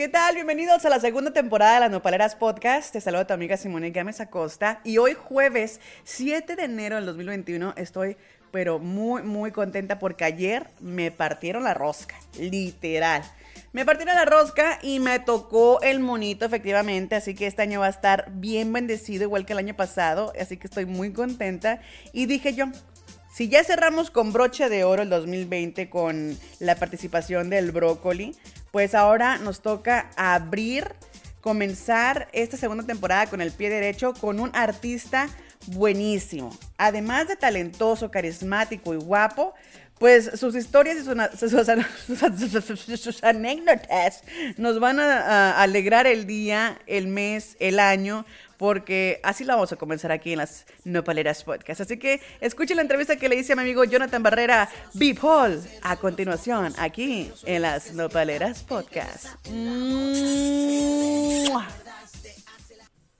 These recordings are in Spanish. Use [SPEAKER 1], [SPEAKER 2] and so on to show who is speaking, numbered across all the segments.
[SPEAKER 1] ¿Qué tal? Bienvenidos a la segunda temporada de las Nopaleras Podcast. Te saludo a tu amiga Simone Gámez Acosta. Y hoy jueves 7 de enero del 2021 estoy pero muy, muy contenta porque ayer me partieron la rosca, literal. Me partieron la rosca y me tocó el monito efectivamente, así que este año va a estar bien bendecido igual que el año pasado, así que estoy muy contenta. Y dije yo, si ya cerramos con broche de oro el 2020 con la participación del brócoli, pues ahora nos toca abrir, comenzar esta segunda temporada con el pie derecho con un artista buenísimo. Además de talentoso, carismático y guapo, pues sus historias y sus, anécdotas nos van a, alegrar el día, el mes, el año, porque así la vamos a comenzar aquí en las Nopaleras Podcast. Así que escuchen la entrevista que le hice a mi amigo Jonathan Barrera, b Paul, a continuación aquí en las Nopaleras Podcast.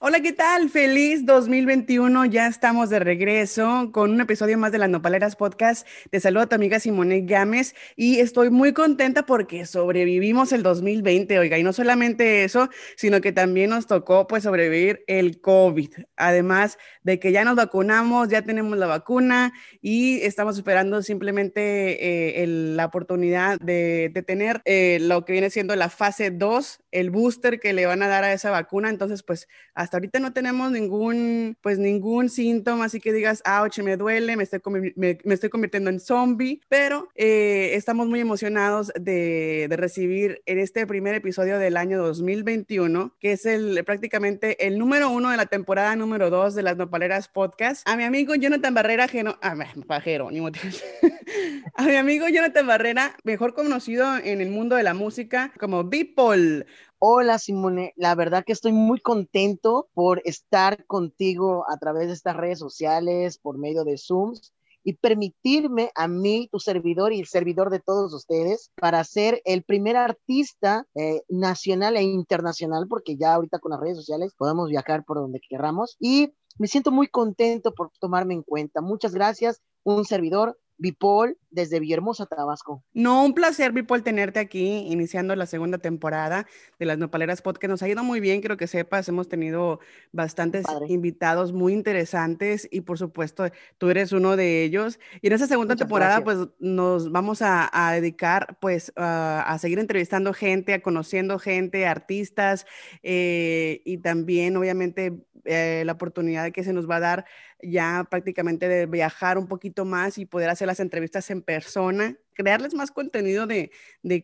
[SPEAKER 1] Hola, ¿qué tal? Feliz 2021. Ya estamos de regreso con un episodio más de las Nopaleras Podcast. Te saludo a tu amiga Simone Gámez y estoy muy contenta porque sobrevivimos el 2020, oiga, y no solamente eso, sino que también nos tocó pues sobrevivir el COVID. Además de que ya nos vacunamos, ya tenemos la vacuna y estamos esperando simplemente eh, la oportunidad de, tener eh, lo que viene siendo la fase 2, el booster que le van a dar a esa vacuna. Entonces, pues hasta ahorita no tenemos ningún, pues ningún síntoma, así que digas, ouch, me duele, me estoy, me, estoy convirtiendo en zombie, pero eh, estamos muy emocionados de, de, recibir en este primer episodio del año 2021, que es el prácticamente el número uno de la temporada número dos de las Nopaleras Podcast, a mi amigo Jonathan Barrera, geno, ah, pajero, ni a mi amigo Jonathan Barrera, mejor conocido en el mundo de la música como Beeple.
[SPEAKER 2] Hola Simone, la verdad que estoy muy contento por estar contigo a través de estas redes sociales, por medio de Zooms y permitirme a mí, tu servidor y el servidor de todos ustedes, para ser el primer artista eh, nacional e internacional, porque ya ahorita con las redes sociales podemos viajar por donde queramos. Y me siento muy contento por tomarme en cuenta. Muchas gracias, un servidor, Bipol desde Villahermosa, Tabasco.
[SPEAKER 1] No, un placer, Bipol, tenerte aquí, iniciando la segunda temporada de las Nopaleras Podcast. Nos ha ido muy bien, creo que sepas, hemos tenido bastantes invitados muy interesantes y por supuesto tú eres uno de ellos. Y en esa segunda temporada, pues nos vamos a, dedicar pues a seguir entrevistando gente, a conociendo gente, artistas eh, y también obviamente eh, la oportunidad de que se nos va a dar ya prácticamente de viajar un poquito más y poder hacer las entrevistas en persona, crearles más contenido de,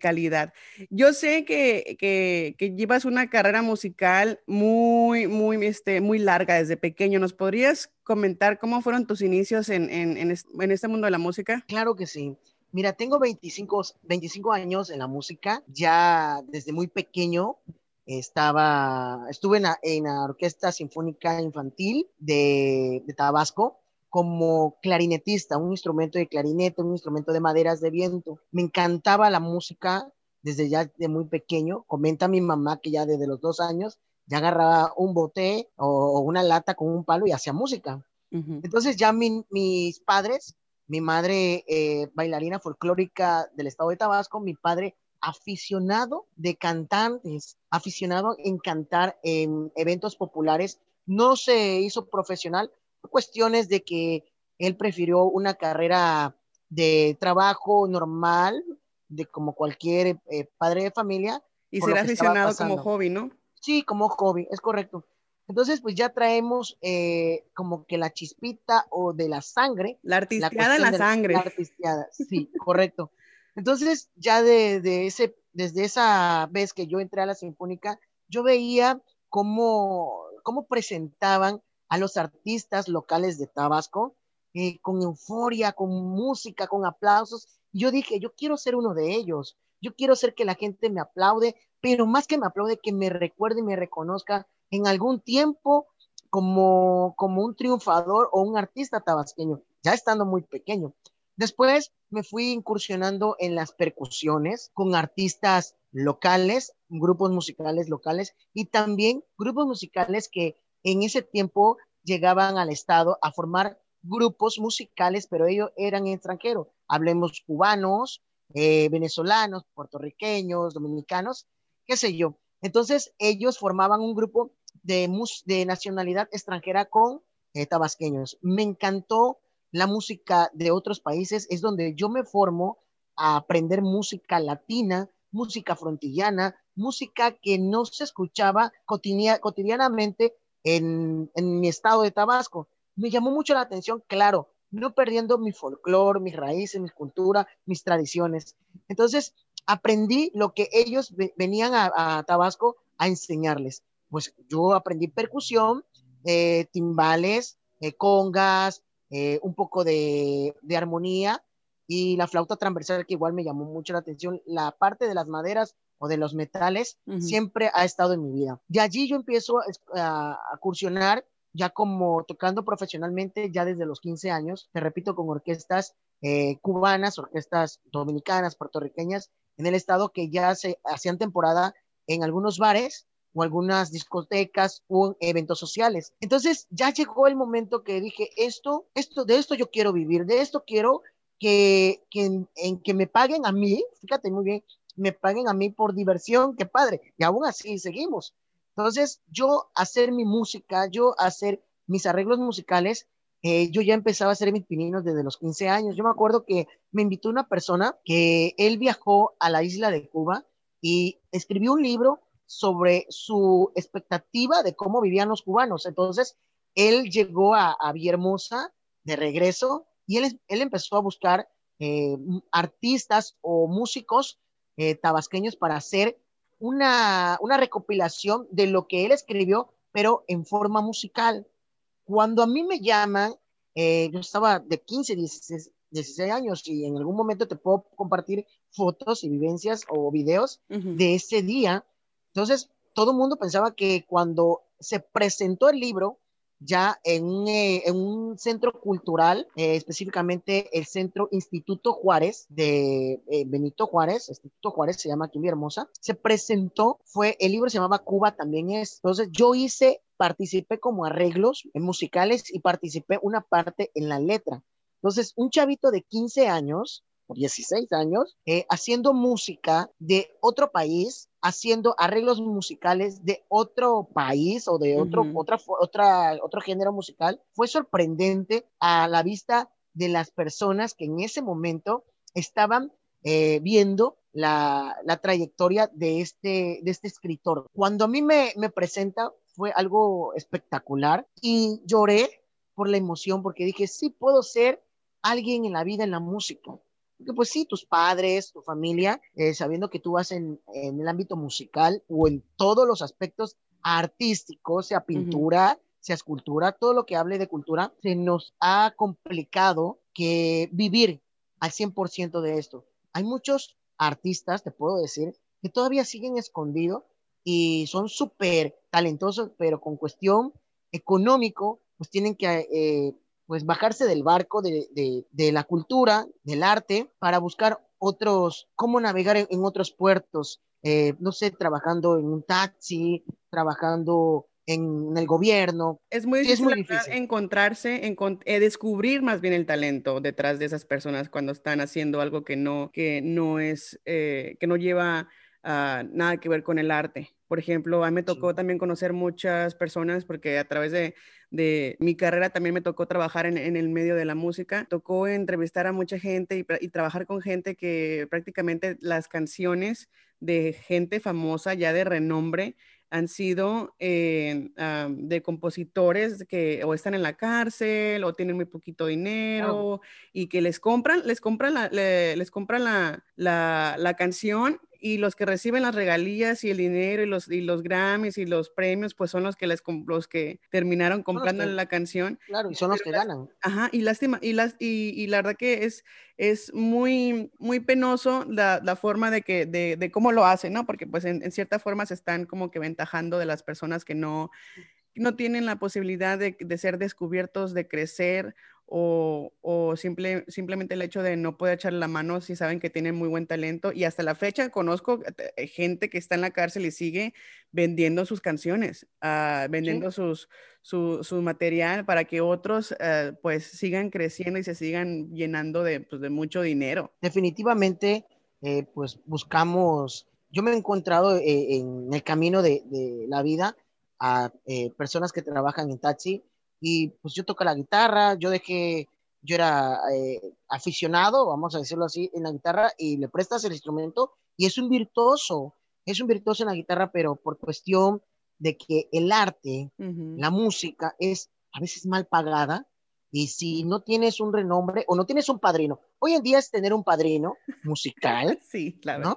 [SPEAKER 1] calidad. Yo sé que, que, llevas una carrera musical muy, muy, este, muy larga desde pequeño. ¿Nos podrías comentar cómo fueron tus inicios en, en, en este mundo de la música?
[SPEAKER 2] Claro que sí. Mira, tengo 25, 25 años en la música, ya desde muy pequeño estaba, estuve en la, Orquesta Sinfónica Infantil de, Tabasco como clarinetista, un instrumento de clarinete, un instrumento de maderas de viento. Me encantaba la música desde ya de muy pequeño. Comenta mi mamá que ya desde los dos años ya agarraba un bote o, una lata con un palo y hacía música. Entonces ya mis padres, mi madre eh, bailarina folclórica del estado de Tabasco, mi padre aficionado de cantantes, aficionado en cantar en eventos populares. No se hizo profesional por cuestiones de que él prefirió una carrera de trabajo normal, de como cualquier eh, padre de familia.
[SPEAKER 1] Y ser aficionado como hobby, ¿no?
[SPEAKER 2] Sí, como hobby, es correcto. Entonces, pues ya traemos eh, como que la chispita o de la sangre.
[SPEAKER 1] La artisteada en la sangre. La
[SPEAKER 2] artisteada, sí, correcto. Entonces, ya de, ese, desde esa vez que yo entré a la Sinfónica, yo veía cómo, cómo presentaban a los artistas locales de Tabasco eh, con euforia, con música, con aplausos. Yo dije, yo quiero ser uno de ellos. Yo quiero ser que la gente me aplaude, pero más que me aplaude, que me recuerde y me reconozca en algún tiempo como, como un triunfador o un artista tabasqueño, ya estando muy pequeño. Después me fui incursionando en las percusiones con artistas locales, grupos musicales locales y también grupos musicales que en ese tiempo llegaban al estado a formar grupos musicales, pero ellos eran extranjeros. Hablemos cubanos, eh, venezolanos, puertorriqueños, dominicanos, qué sé yo. Entonces ellos formaban un grupo de, de nacionalidad extranjera con eh, tabasqueños. Me encantó la música de otros países, es donde yo me formo a aprender música latina, música frontillana, música que no se escuchaba cotidianamente en, en mi estado de Tabasco. Me llamó mucho la atención, claro, no perdiendo mi folclore, mis raíces, mi cultura, mis tradiciones. Entonces, aprendí lo que ellos venían a, Tabasco a enseñarles. Pues yo aprendí percusión, eh, timbales, eh, congas, eh, un poco de, armonía y la flauta transversal que igual me llamó mucho la atención. La parte de las maderas o de los metales siempre ha estado en mi vida. De allí yo empiezo a, a cursionar ya como tocando profesionalmente ya desde los 15 años, te repito, con orquestas eh, cubanas, orquestas dominicanas, puertorriqueñas, en el estado que ya se hacían temporada en algunos bares o algunas discotecas o eventos sociales. Entonces ya llegó el momento que dije, esto, esto, de esto yo quiero vivir, de esto quiero que, que, en, que me paguen a mí, fíjate muy bien, me paguen a mí por diversión, qué padre, y aún así seguimos. Entonces, yo hacer mi música, yo hacer mis arreglos musicales, eh, yo ya empezaba a hacer mis pininos desde los 15 años. Yo me acuerdo que me invitó una persona que él viajó a la isla de Cuba y escribió un libro sobre su expectativa de cómo vivían los cubanos. Entonces, él llegó a, a Villahermosa de regreso y él, él empezó a buscar eh, artistas o músicos eh, tabasqueños para hacer una, recopilación de lo que él escribió, pero en forma musical. Cuando a mí me llaman, eh, yo estaba de 15, 16, 16, años y en algún momento te puedo compartir fotos y vivencias o videos de ese día. Entonces, todo el mundo pensaba que cuando se presentó el libro, ya en eh, en un centro cultural, eh, específicamente el Centro Instituto Juárez de eh, Benito Juárez, Instituto Juárez se llama aquí en Hermosa, se presentó, fue, el libro se llamaba Cuba también es. Entonces yo hice, participé como arreglos musicales y participé una parte en la letra. Entonces, un chavito de 15 años 16 años, eh, haciendo música de otro país, haciendo arreglos musicales de otro país o de otro, otra, otra, otro género musical, fue sorprendente a la vista de las personas que en ese momento estaban eh, viendo la, la, trayectoria de este, de este escritor. Cuando a mí me, me presenta fue algo espectacular y lloré por la emoción porque dije, sí puedo ser alguien en la vida, en la música. Porque pues sí, tus padres, tu familia, eh, sabiendo que tú vas en, el ámbito musical o en todos los aspectos artísticos, sea pintura, sea escultura, todo lo que hable de cultura, se nos ha complicado que vivir al 100% de esto. Hay muchos artistas, te puedo decir, que todavía siguen escondidos y son súper talentosos, pero con cuestión económico, pues tienen que eh, pues bajarse del barco de, de, la cultura, del arte, para buscar otros, cómo navegar en, otros puertos, eh, no sé, trabajando en un taxi, trabajando en, el gobierno.
[SPEAKER 1] Es muy difícil, es muy difícil. encontrarse, en, eh, descubrir más bien el talento detrás de esas personas cuando están haciendo algo que no, que no es, eh, que no lleva ah, nada que ver con el arte. Por ejemplo, a mí me tocó también conocer muchas personas porque a través de, mi carrera también me tocó trabajar en, el medio de la música. Tocó entrevistar a mucha gente y, trabajar con gente que prácticamente las canciones de gente famosa, ya de renombre, han sido eh, de compositores que o están en la cárcel o tienen muy poquito dinero y que les compran, les compran la, les compran la, la, canción y los que reciben las regalías y el dinero y los, y los Grammys y los premios, pues son los que les los que terminaron comprando la canción.
[SPEAKER 2] Claro, y son los que ganan.
[SPEAKER 1] Ajá, y lástima, y, las, y, y, la verdad que es, es muy, muy penoso la, la forma de, que, de, de, cómo lo hacen, ¿no? Porque pues en, en, cierta forma se están como que ventajando de las personas que no, no tienen la posibilidad de, de ser descubiertos, de crecer o, o simple, simplemente el hecho de no poder echar la mano si saben que tienen muy buen talento. Y hasta la fecha conozco eh, gente que está en la cárcel y sigue vendiendo sus canciones, uh, vendiendo sus, su, su, material para que otros uh, pues sigan creciendo y se sigan llenando de, pues, de mucho dinero.
[SPEAKER 2] Definitivamente, eh, pues buscamos yo me he encontrado eh, en el camino de, de la vida a eh, personas que trabajan en taxi y pues yo toco la guitarra, yo dejé, yo era eh, aficionado, vamos a decirlo así, en la guitarra y le prestas el instrumento y es un virtuoso, es un virtuoso en la guitarra, pero por cuestión de que el arte, la música es a veces mal pagada y si no tienes un renombre o no tienes un padrino, hoy en día es tener un padrino musical,
[SPEAKER 1] sí, claro.
[SPEAKER 2] ¿no?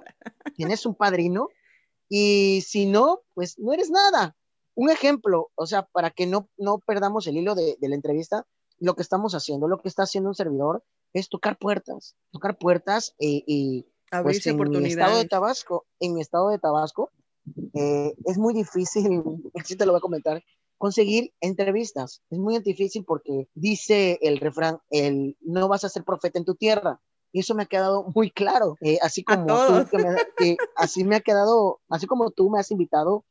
[SPEAKER 2] Tienes un padrino y si no, pues no eres nada. Un ejemplo, o sea, para que no, no perdamos el hilo de, de la entrevista, lo que estamos haciendo, lo que está haciendo un servidor es tocar puertas, tocar puertas eh, y pues, en mi estado de Tabasco, en mi estado de Tabasco, eh, es muy difícil, así te lo voy a comentar, conseguir entrevistas. Es muy difícil porque dice el refrán, el no vas a ser profeta en tu tierra. Y eso me ha quedado muy claro, eh, así como tú, que me, que así me ha quedado, así como tú me has invitado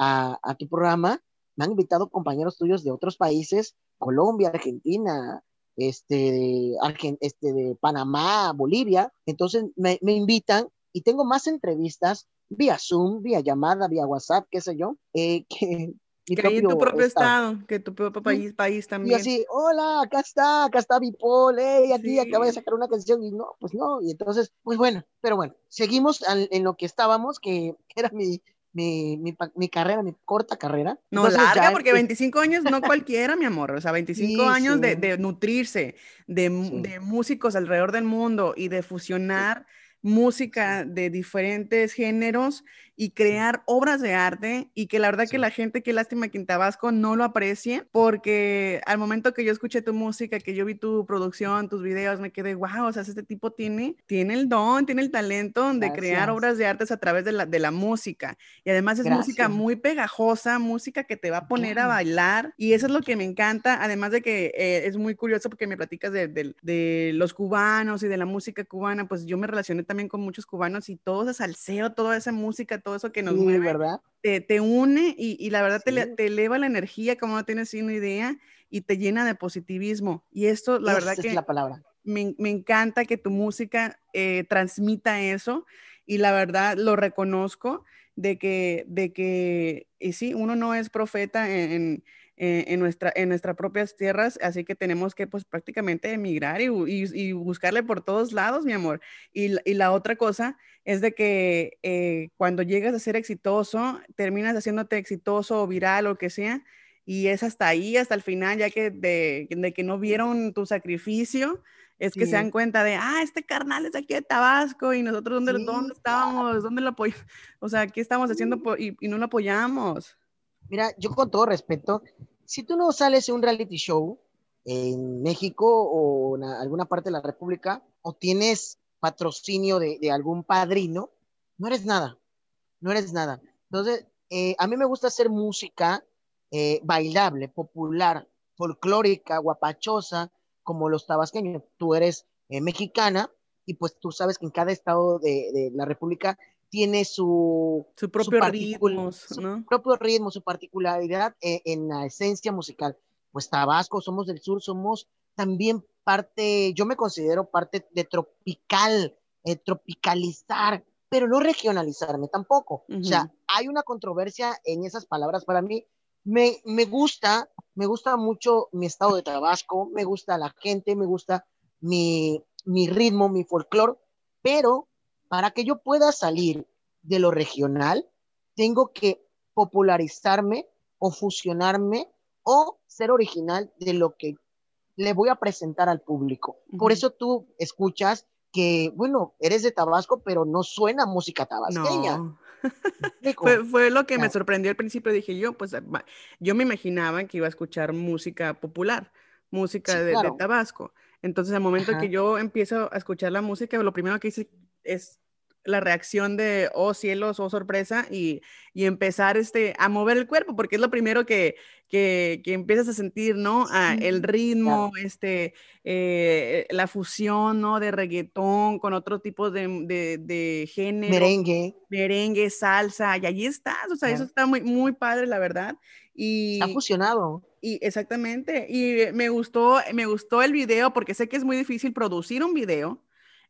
[SPEAKER 2] a, a, tu programa, me han invitado compañeros tuyos de otros países, Colombia, Argentina, este, de, Argent este, de Panamá, Bolivia. Entonces me, me invitan y tengo más entrevistas vía Zoom, vía llamada, vía WhatsApp, qué sé yo, eh, que
[SPEAKER 1] mi que propio en tu propio estado, estado, que tu propio país, país también.
[SPEAKER 2] Y así, hola, acá está, acá está Bipol, hey, aquí sí. acaba de sacar una canción, y no, pues no, y entonces, pues bueno, pero bueno, seguimos en, en lo que estábamos, que era mi, mi, mi, mi, carrera, mi corta carrera.
[SPEAKER 1] No, Entonces, larga, ya, porque 25 años no cualquiera, mi amor. O sea, 25 sí, años sí. De, de, nutrirse de, sí. de, músicos alrededor del mundo y de fusionar música de diferentes géneros y crear obras de arte y que la verdad sí. que la gente, qué lástima que en Tabasco no lo aprecie, porque al momento que yo escuché tu música, que yo vi tu producción, tus videos, me quedé, wow, o sea, este tipo tiene, tiene el don, tiene el talento de Gracias. crear obras de arte a través de la, de la música. Y además es Gracias. música muy pegajosa, música que te va a poner a bailar y eso es lo que me encanta, además de que eh, es muy curioso porque me platicas de, de, de, los cubanos y de la música cubana, pues yo me relacioné también con muchos cubanos y todo ese salseo, toda esa música, todo eso que nos
[SPEAKER 2] sí,
[SPEAKER 1] mueve,
[SPEAKER 2] ¿verdad?
[SPEAKER 1] Te, te une y, y, la verdad sí. te, te, eleva la energía como no tienes una idea y te llena de positivismo. Y esto, la
[SPEAKER 2] Esa
[SPEAKER 1] verdad
[SPEAKER 2] es
[SPEAKER 1] que
[SPEAKER 2] la palabra.
[SPEAKER 1] Me, me, encanta que tu música eh, transmita eso y la verdad lo reconozco de que, de que y sí, uno no es profeta en, en en, nuestra, en nuestras propias tierras, así que tenemos que pues prácticamente emigrar y, y, y buscarle por todos lados, mi amor. Y, y la otra cosa es de que eh, cuando llegas a ser exitoso, terminas haciéndote exitoso o viral o que sea, y es hasta ahí, hasta el final, ya que de, de que no vieron tu sacrificio, es que sí. se dan cuenta de, ah, este carnal es aquí de Tabasco y nosotros dónde, sí, dónde estábamos, dónde lo apoyamos, o sea, ¿qué estamos haciendo y, y no lo apoyamos?
[SPEAKER 2] Mira, yo con todo respeto, si tú no sales en un reality show en México o en alguna parte de la República, o tienes patrocinio de, algún padrino, no eres nada, no eres nada. Entonces, eh, a mí me gusta hacer música eh, bailable, popular, folclórica, guapachosa, como los tabasqueños. Tú eres eh, mexicana y pues tú sabes que en cada estado de la República tiene su,
[SPEAKER 1] su propio su ritmo, ¿no?
[SPEAKER 2] su propio ritmo, su particularidad en, en, la esencia musical. Pues Tabasco, somos del sur, somos también parte, yo me considero parte de tropical, eh, tropicalizar, pero no regionalizarme tampoco. Uh -huh. O sea, hay una controversia en esas palabras para mí. Me, me gusta, me gusta mucho mi estado de Tabasco, me gusta la gente, me gusta mi, mi ritmo, mi folclore, pero para que yo pueda salir de lo regional, tengo que popularizarme o fusionarme o ser original de lo que le voy a presentar al público. Uh -huh. Por eso tú escuchas que, bueno, eres de Tabasco, pero no suena música tabasqueña.
[SPEAKER 1] No. fue, fue, lo que me sorprendió al principio. Dije yo, pues yo me imaginaba que iba a escuchar música popular, música sí, de, claro. de, Tabasco. Entonces, al momento Ajá. que yo empiezo a escuchar la música, lo primero que hice es la reacción de, oh cielos, oh sorpresa, y, y, empezar este, a mover el cuerpo, porque es lo primero que, que, que empiezas a sentir, ¿no? Ah, el ritmo, claro. este, eh, la fusión, ¿no? De reggaetón con otro tipo de, de, de, género.
[SPEAKER 2] Merengue.
[SPEAKER 1] Merengue, salsa, y allí estás, o sea, claro. eso está muy, muy padre, la verdad. Y,
[SPEAKER 2] está fusionado.
[SPEAKER 1] Y exactamente, y me gustó, me gustó el video porque sé que es muy difícil producir un video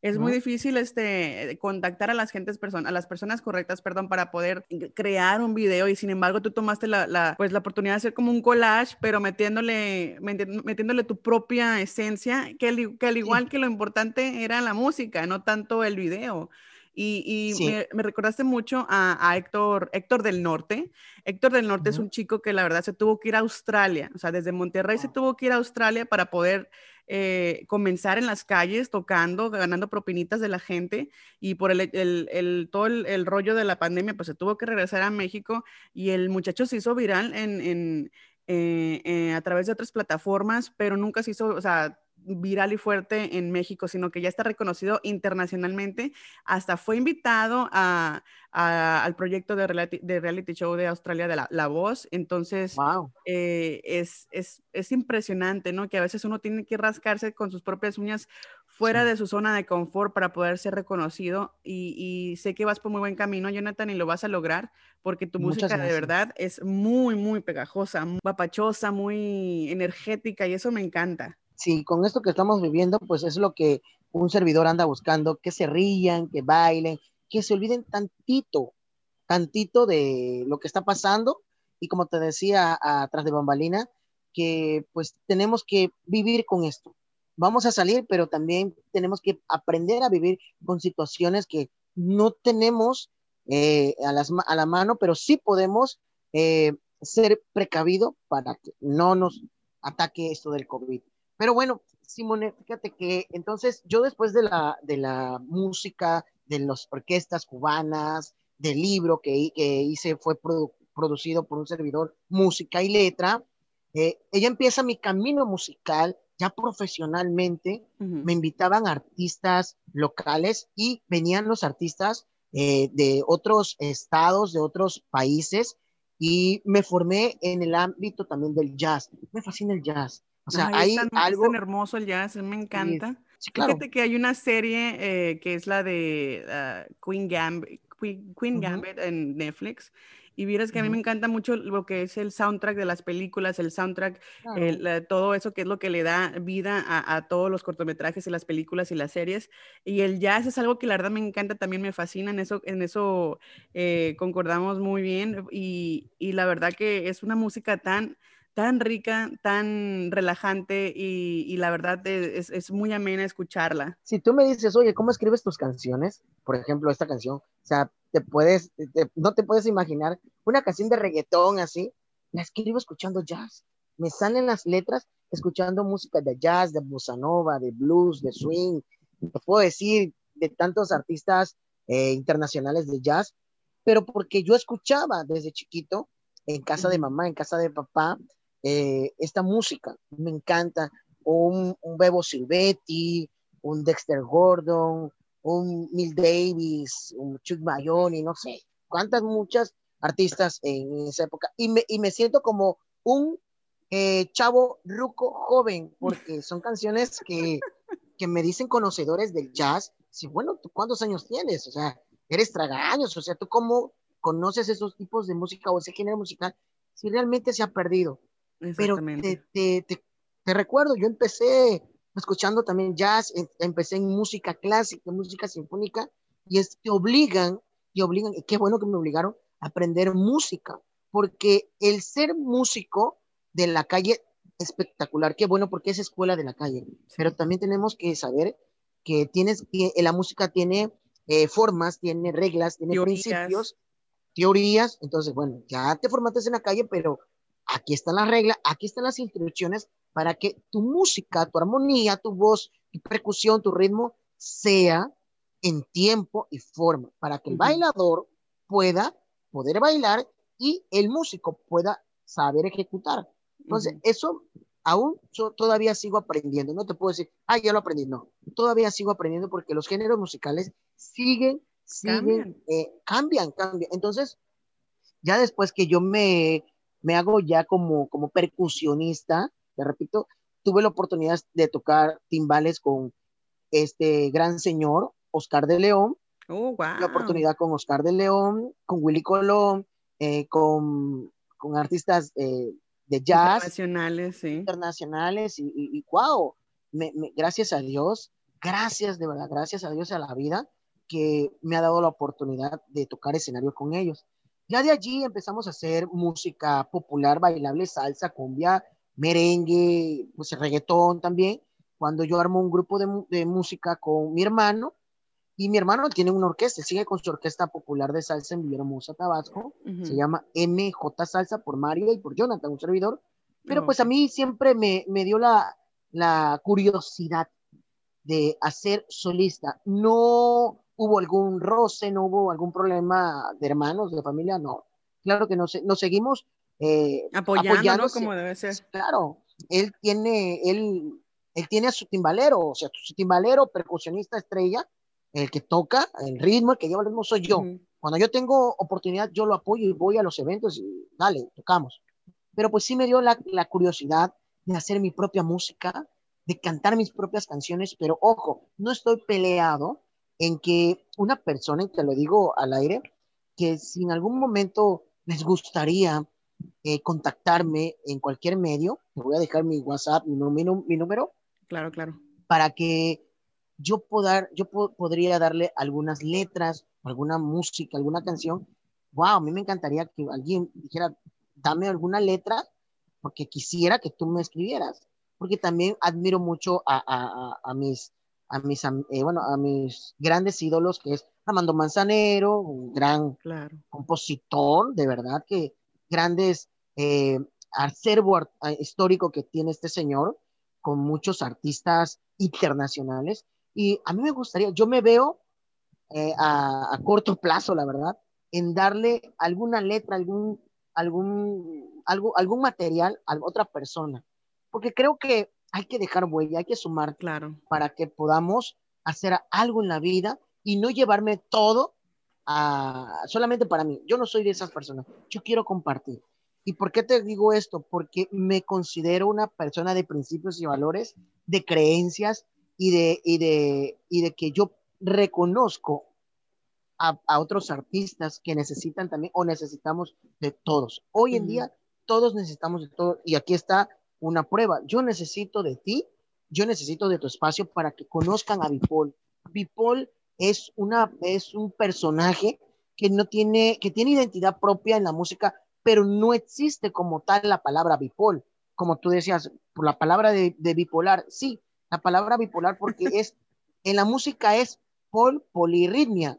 [SPEAKER 1] es muy difícil este, contactar a las gentes, a las personas correctas, perdón, para poder crear un video y sin embargo tú tomaste la, la, pues, la oportunidad de hacer como un collage, pero metiéndole, metiéndole tu propia esencia, que, al igual que lo importante era la música, no tanto el video. Y, me, recordaste mucho a, Héctor, Héctor del Norte. Héctor del Norte es un chico que la verdad se tuvo que ir a Australia, o sea, desde Monterrey se tuvo que ir a Australia para poder eh, comenzar en las calles tocando, ganando propinitas de la gente y por el, todo el, rollo de la pandemia, pues se tuvo que regresar a México y el muchacho se hizo viral en eh, eh, a través de otras plataformas, pero nunca se hizo, o sea, viral y fuerte en México, sino que ya está reconocido internacionalmente. Hasta fue invitado a, al proyecto de reality, de reality, show de Australia de La, Voz. Entonces, eh, es, es, es, impresionante, ¿no? Que a veces uno tiene que rascarse con sus propias uñas fuera de su zona de confort para poder ser reconocido. Y, sé que vas por muy buen camino, Jonathan, y lo vas a lograr porque tu música de verdad es muy, muy pegajosa, muy papachosa, muy energética y eso me encanta
[SPEAKER 2] si con esto que estamos viviendo, pues es lo que un servidor anda buscando, que se rían, que bailen, que se olviden tantito, tantito de lo que está pasando. Y como te decía atrás de Bambalina, que pues tenemos que vivir con esto. Vamos a salir, pero también tenemos que aprender a vivir con situaciones que no tenemos eh, a, las, la mano, pero sí podemos eh, ser precavido para que no nos ataque esto del COVID. Pero bueno, Simone, fíjate que entonces yo después de la, de la música, de las orquestas cubanas, del libro que, que hice, fue producido por un servidor, música y letra, eh, ella empieza mi camino musical ya profesionalmente, me invitaban artistas locales y venían los artistas eh, de otros estados, de otros países, y me formé en el ámbito también del jazz. Me fascina el jazz. O sea, hay algo...
[SPEAKER 1] tan hermoso el jazz, me encanta. Fíjate que hay una serie eh, que es la de ah, Queen, Gambit, Queen, Gambit en Netflix. Y vieras que a mí me encanta mucho lo que es el soundtrack de las películas, el soundtrack, todo eso que es lo que le da vida a, todos los cortometrajes y las películas y las series. Y el jazz es algo que la verdad me encanta, también me fascina, en eso, en eso eh, concordamos muy bien. Y, y la verdad que es una música tan tan rica, tan relajante y, la verdad es, es, muy amena escucharla.
[SPEAKER 2] Si tú me dices, oye, ¿cómo escribes tus canciones? Por ejemplo, esta canción, o sea, te puedes, no te puedes imaginar una canción de reggaetón así, la escribo escuchando jazz. Me salen las letras escuchando música de jazz, de bossa nova, de blues, de swing. Te puedo decir de tantos artistas eh, internacionales de jazz, pero porque yo escuchaba desde chiquito en casa de mamá, en casa de papá, eh, esta música. Me encanta. Un, un Bebo Silvetti, un Dexter Gordon, un Mil Davis, un Chuck Mayoni, no sé, cuántas muchas artistas en esa época. Y me, y me siento como un eh, chavo ruco joven, porque son canciones que, que me dicen conocedores del jazz. Si, bueno, ¿tú cuántos años tienes? O sea, eres tragaños, o sea, ¿tú cómo conoces esos tipos de música o ese género musical si realmente se ha perdido? Pero te, te, te, recuerdo, yo empecé escuchando también jazz, empecé en música clásica, música sinfónica, y es, te obligan, te obligan, y qué bueno que me obligaron a aprender música, porque el ser músico de la calle espectacular, qué bueno porque es escuela de la calle, pero también tenemos que saber que tienes que la música tiene eh, formas, tiene reglas, tiene principios, teorías, entonces bueno, ya te formaste en la calle, pero aquí están las reglas, aquí están las instrucciones para que tu música, tu armonía, tu voz, tu percusión, tu ritmo sea en tiempo y forma, para que el bailador pueda poder bailar y el músico pueda saber ejecutar. Entonces, eso aún yo todavía sigo aprendiendo. No te puedo decir, ah, ya lo aprendí. No, todavía sigo aprendiendo porque los géneros musicales siguen, siguen, cambian, eh, cambian. Entonces, ya después que yo me me hago ya como, como percusionista, te repito, tuve la oportunidad de tocar timbales con este gran señor, Oscar de León,
[SPEAKER 1] oh,
[SPEAKER 2] la oportunidad con Oscar de León, con Willy Colón, eh, con, con, artistas eh, de jazz.
[SPEAKER 1] Internacionales, sí.
[SPEAKER 2] Internacionales, y, y, wow, me, gracias a Dios, gracias, de verdad, gracias a Dios y a la vida que me ha dado la oportunidad de tocar escenario con ellos. Ya de allí empezamos a hacer música popular, bailable, salsa, cumbia, merengue, pues reggaetón también. Cuando yo armo un grupo de, de música con mi hermano, y mi hermano tiene una orquesta, sigue con su orquesta popular de salsa en Villahermosa, Tabasco. Se llama MJ Salsa por María y por Jonathan, un servidor. Pero pues a mí siempre me, me dio la, la curiosidad de hacer solista. No hubo algún roce, no hubo algún problema de hermanos, de familia, no. Claro que nos, nos seguimos eh,
[SPEAKER 1] apoyando, como debe ser.
[SPEAKER 2] Claro, él tiene, él, él tiene a su timbalero, o sea, su timbalero, percusionista estrella, el que toca el ritmo, el que lleva el ritmo soy yo. Cuando yo tengo oportunidad, yo lo apoyo y voy a los eventos y dale, tocamos. Pero pues sí me dio la, la curiosidad de hacer mi propia música, de cantar mis propias canciones, pero ojo, no estoy peleado en que una persona, y te lo digo al aire, que si en algún momento les gustaría eh, contactarme en cualquier medio, te voy a dejar mi WhatsApp, mi, mi número.
[SPEAKER 1] Claro, claro.
[SPEAKER 2] Para que yo, yo podría darle algunas letras, alguna música, alguna canción. Wow, a mí me encantaría que alguien dijera, dame alguna letra, porque quisiera que tú me escribieras, porque también admiro mucho a, a, a mis, a mis, eh, bueno, a mis grandes ídolos, que es Armando Manzanero, un gran compositor, de verdad que grandes eh, acervo histórico que tiene este señor, con muchos artistas internacionales, y a mí me gustaría, yo me veo eh, a, corto plazo, la verdad, en darle alguna letra, algún, algún, algo, algún material a otra persona. Porque creo que hay que dejar huella, hay que sumar
[SPEAKER 1] claro.
[SPEAKER 2] para que podamos hacer algo en la vida y no llevarme todo a, solamente para mí. Yo no soy de esas personas, yo quiero compartir. ¿Y por qué te digo esto? Porque me considero una persona de principios y valores, de creencias, y de, y de, y de que yo reconozco a, a, otros artistas que necesitan también o necesitamos de todos. Hoy en día todos necesitamos de todo y aquí está una prueba. Yo necesito de ti, yo necesito de tu espacio para que conozcan a Bipol. Bipol es, una, es un personaje que no tiene, que tiene identidad propia en la música, pero no existe como tal la palabra bipol. Como tú decías, por la palabra de, de bipolar, sí, la palabra bipolar porque es, en la música es pol, polirritmia,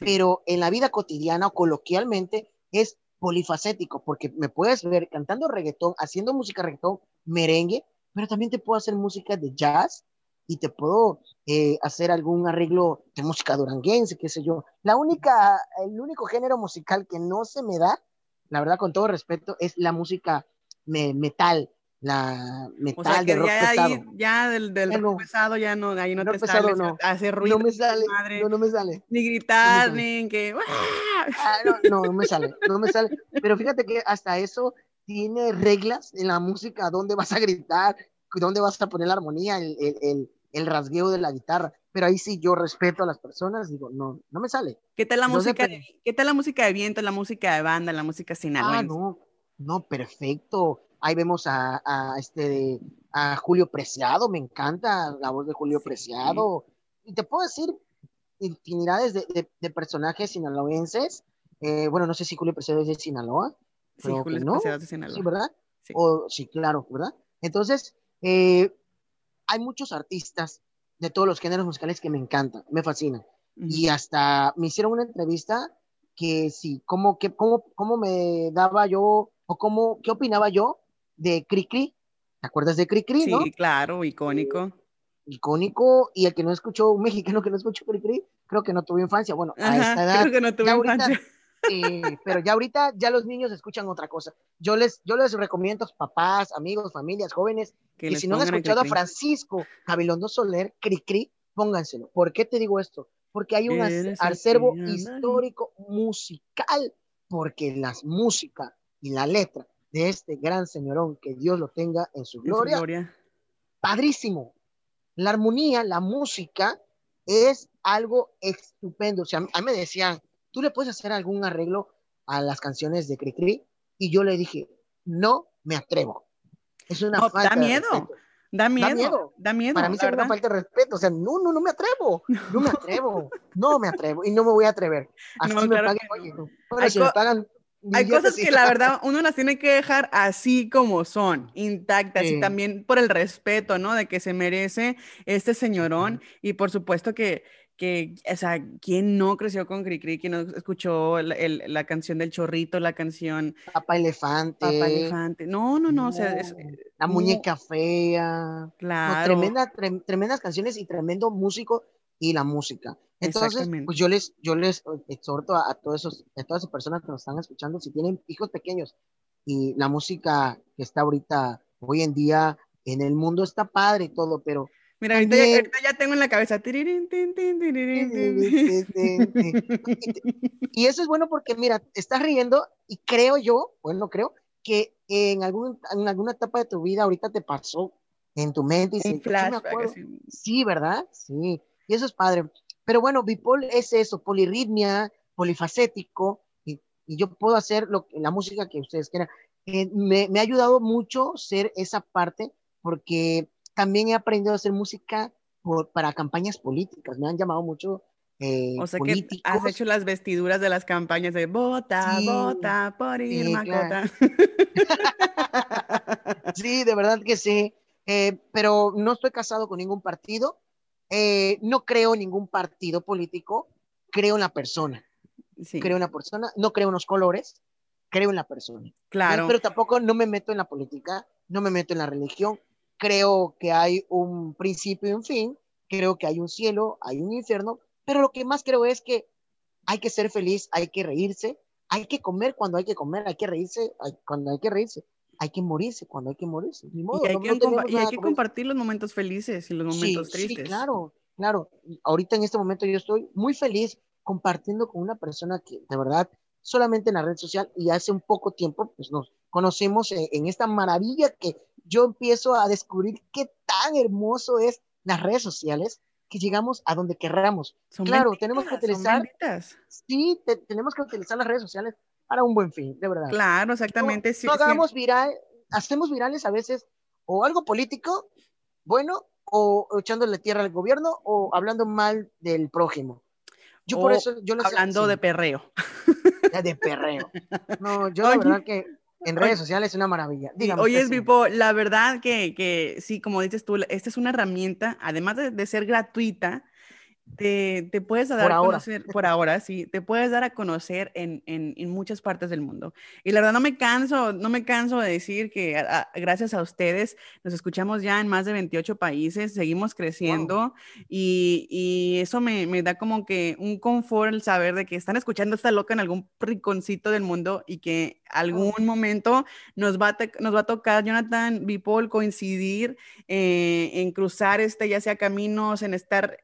[SPEAKER 2] pero en la vida cotidiana o coloquialmente es polifacético, porque me puedes ver cantando reggaetón, haciendo música reggaetón, merengue, pero también te puedo hacer música de jazz y te puedo eh, hacer algún arreglo de música duranguense, qué sé yo. La única, el único género musical que no se me da, la verdad con todo respeto, es la música metal, la metal de rock
[SPEAKER 1] ya
[SPEAKER 2] pesado.
[SPEAKER 1] ya del, del rock pesado ya no, ahí no te
[SPEAKER 2] pesado,
[SPEAKER 1] sale,
[SPEAKER 2] no.
[SPEAKER 1] hacer ruido.
[SPEAKER 2] No me sale, no, no me sale.
[SPEAKER 1] Ni gritar, ni que...
[SPEAKER 2] Ah, no, no, no me sale, no me sale. Pero fíjate que hasta eso tiene reglas en la música, dónde vas a gritar, dónde vas a poner la armonía, el, el, el, el rasgueo de la guitarra. Pero ahí sí yo respeto a las personas, digo, no, no me sale.
[SPEAKER 1] ¿Qué tal la música? De, ¿Qué tal la música de viento, la música de banda, la música sin
[SPEAKER 2] Ah, no, no, perfecto Ahí vemos a, a, este, a Julio Preciado, me encanta la voz de Julio Preciado. Y te puedo decir infinidades de, de, personajes sinaloenses. Eh, bueno, no sé si Julio Preciado es de Sinaloa.
[SPEAKER 1] Sí, Julio no. Preciado es de Sinaloa.
[SPEAKER 2] Sí, ¿verdad? Sí, o, sí claro, ¿verdad? Entonces, eh, hay muchos artistas de todos los géneros musicales que me encantan, me fascinan. Y hasta me hicieron una entrevista que sí, cómo, que, cómo, cómo me daba yo, o cómo, qué opinaba yo de Cricri. ¿Te acuerdas de Cricri? Sí,
[SPEAKER 1] ¿no? claro, icónico.
[SPEAKER 2] Icónico, y el que no escuchó, un mexicano que no escuchó Cricri, creo que no tuvo infancia. Bueno, a esta edad.
[SPEAKER 1] Creo que no tuvo infancia.
[SPEAKER 2] Eh, pero ya ahorita ya los niños escuchan otra cosa. Yo les, yo les recomiendo a papás, amigos, familias, jóvenes, que si no han escuchado a Francisco Gabilondo Soler, Cricri, pónganselo. ¿Por qué te digo esto? Porque hay un acervo histórico musical, porque la música y la letra de este gran señorón, que Dios lo tenga en su gloria. Padrísimo. La armonía, la música es algo estupendo. O sea, a mí me decían, ¿tú le puedes hacer algún arreglo a las canciones de Cricri? Y yo le dije, no me atrevo. Es una
[SPEAKER 1] no, da miedo. Da miedo, da miedo.
[SPEAKER 2] Para mí es una falta de respeto. O sea, no, no, no me atrevo. No me atrevo. No me atrevo. Y no me voy a atrever. Así me paguen, oye,
[SPEAKER 1] si me pagan hay cosas que la verdad uno las tiene que dejar así como son, intactas y también por el respeto, ¿no? De que se merece este señorón y por supuesto que, que, o sea, ¿quién no creció con Cricri? ¿Quién no escuchó la canción del chorrito, la canción?
[SPEAKER 2] Papá Elefante.
[SPEAKER 1] Papá Elefante. No, no, no, o sea,
[SPEAKER 2] La muñeca fea. Claro. tremendas canciones y tremendo músico y la música. Entonces, pues yo les, yo les exhorto a, todos esos, a todas esas personas que nos están escuchando, si tienen hijos pequeños y la música que está ahorita, hoy en día, en el mundo está padre y todo, pero
[SPEAKER 1] Mira, ahorita, ya, tengo en la cabeza.
[SPEAKER 2] Y eso es bueno porque, mira, estás riendo y creo yo, bueno, creo que en, algún, en alguna etapa de tu vida ahorita te pasó en tu mente. Y sí, sí, ¿verdad? Sí. Y eso es padre. Pero bueno, bipol es eso, polirritmia, polifacético, y, yo puedo hacer lo, la música que ustedes quieran. Eh, me, ha ayudado mucho ser esa parte, porque también he aprendido a hacer música para campañas políticas. Me han llamado mucho eh, o sea que
[SPEAKER 1] has hecho las vestiduras de las campañas de vota, vota por Irma
[SPEAKER 2] sí, de verdad que sí. Eh, pero no estoy casado con ningún partido. Eh, no creo en ningún partido político, creo en la persona. Creo en la persona, no creo en los colores, creo en la persona.
[SPEAKER 1] Claro.
[SPEAKER 2] Pero tampoco no me meto en la política, no me meto en la religión. Creo que hay un principio y un fin, creo que hay un cielo, hay un infierno, pero lo que más creo es que hay que ser feliz, hay que reírse, hay que comer cuando hay que comer, hay que reírse cuando hay que reírse hay que morirse cuando hay que morirse. y
[SPEAKER 1] hay, que, compartir los momentos felices y los momentos tristes.
[SPEAKER 2] Sí, claro, claro. Ahorita en este momento yo estoy muy feliz compartiendo con una persona que de verdad solamente en la red social y hace un poco tiempo pues nos conocemos en, esta maravilla que yo empiezo a descubrir qué tan hermoso es las redes sociales que llegamos a donde querramos. claro, tenemos que utilizar. Sí, tenemos que utilizar las redes sociales para un buen fin, de verdad.
[SPEAKER 1] Claro, exactamente.
[SPEAKER 2] No, hagamos viral, hacemos virales a veces o algo político, bueno, o echándole tierra al gobierno o hablando mal del prójimo.
[SPEAKER 1] Yo por eso, yo Hablando de perreo.
[SPEAKER 2] De perreo. No, yo la verdad que en redes sociales es una maravilla.
[SPEAKER 1] Oye, es Vipo, la verdad que, que, sí, como dices tú, esta es una herramienta, además de, de ser gratuita, te, te, puedes dar a conocer, por ahora, sí, te puedes dar a conocer en, en, en, muchas partes del mundo. Y la verdad no me canso, no me canso de decir que gracias a ustedes nos escuchamos ya en más de 28 países, seguimos creciendo y, y, eso me, me, da como que un confort el saber de que están escuchando esta loca en algún rinconcito del mundo y que algún momento nos va, a nos va a tocar, Jonathan Bipol, coincidir eh, en cruzar este, ya sea caminos, en estar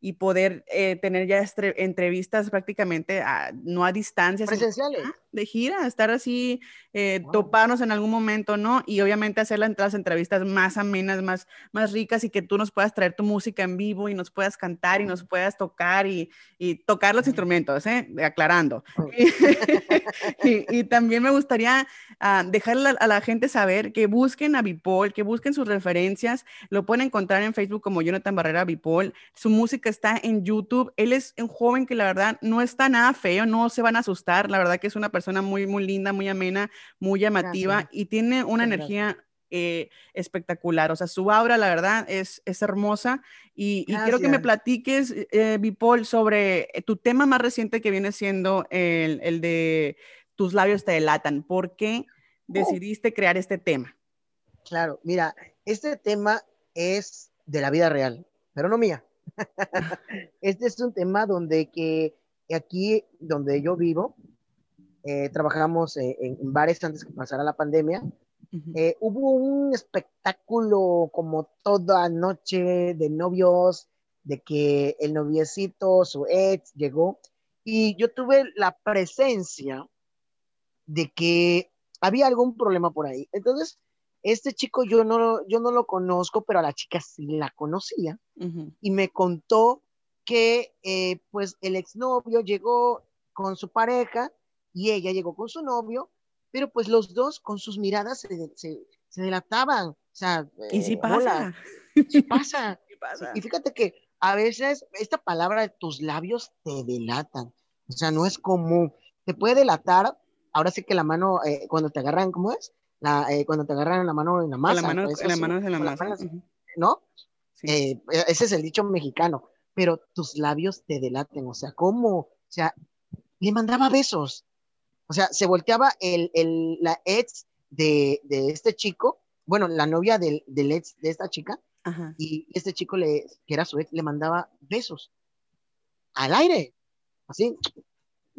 [SPEAKER 1] y poder eh, tener ya entrevistas prácticamente no a distancia.
[SPEAKER 2] Presenciales
[SPEAKER 1] de gira, estar así, eh, toparnos en algún momento, ¿no? Y obviamente hacer las entrevistas más amenas, más, más ricas y que tú nos puedas traer tu música en vivo y nos puedas cantar y nos puedas tocar y, y tocar los instrumentos, ¿eh? Aclarando. Y, también me gustaría uh, dejarle a, la gente saber que busquen a Bipol, que busquen sus referencias, lo pueden encontrar en Facebook como Jonathan Barrera Bipol, su música está en YouTube, él es un joven que la verdad no está nada feo, no se van a asustar, la verdad que es una persona muy, muy linda, muy amena, muy llamativa y tiene una energía eh, espectacular. O sea, su aura, la verdad, es, es hermosa. Y, quiero que me platiques, eh, Bipol, sobre tu tema más reciente que viene siendo el, el de tus labios te delatan. ¿Por qué oh. decidiste crear este tema?
[SPEAKER 2] Claro, mira, este tema es de la vida real, pero no mía. este es un tema donde que aquí donde yo vivo, eh, trabajamos eh, en, bares antes que pasara la pandemia. Eh, hubo un espectáculo como toda noche de novios, de que el noviecito, su ex, llegó y yo tuve la presencia de que había algún problema por ahí. Entonces, este chico yo no, yo no lo conozco, pero a la chica sí la conocía y me contó que pues el exnovio llegó con su pareja y ella llegó con su novio, pero pues los dos con sus miradas se, se, delataban, sea,
[SPEAKER 1] y sí
[SPEAKER 2] eh,
[SPEAKER 1] pasa.
[SPEAKER 2] hola, sí pasa.
[SPEAKER 1] Sí pasa.
[SPEAKER 2] Y fíjate que a veces esta palabra de tus labios te delatan. O sea, no es común. Te puede delatar, ahora sí que la mano, eh, cuando te agarran, ¿cómo es? La, eh, cuando te agarran la mano en la masa.
[SPEAKER 1] la mano,
[SPEAKER 2] pues,
[SPEAKER 1] en la
[SPEAKER 2] eso,
[SPEAKER 1] mano de la masa.
[SPEAKER 2] ¿no?
[SPEAKER 1] sí.
[SPEAKER 2] Eh, ese es el dicho mexicano. Pero tus labios te delaten. O sea, ¿cómo? O sea, le mandaba besos. O sea, se volteaba el, el, la ex de, de este chico, bueno, la novia del, del ex de esta chica,
[SPEAKER 1] Ajá.
[SPEAKER 2] y este chico, le, que era su ex, le mandaba besos al aire, así,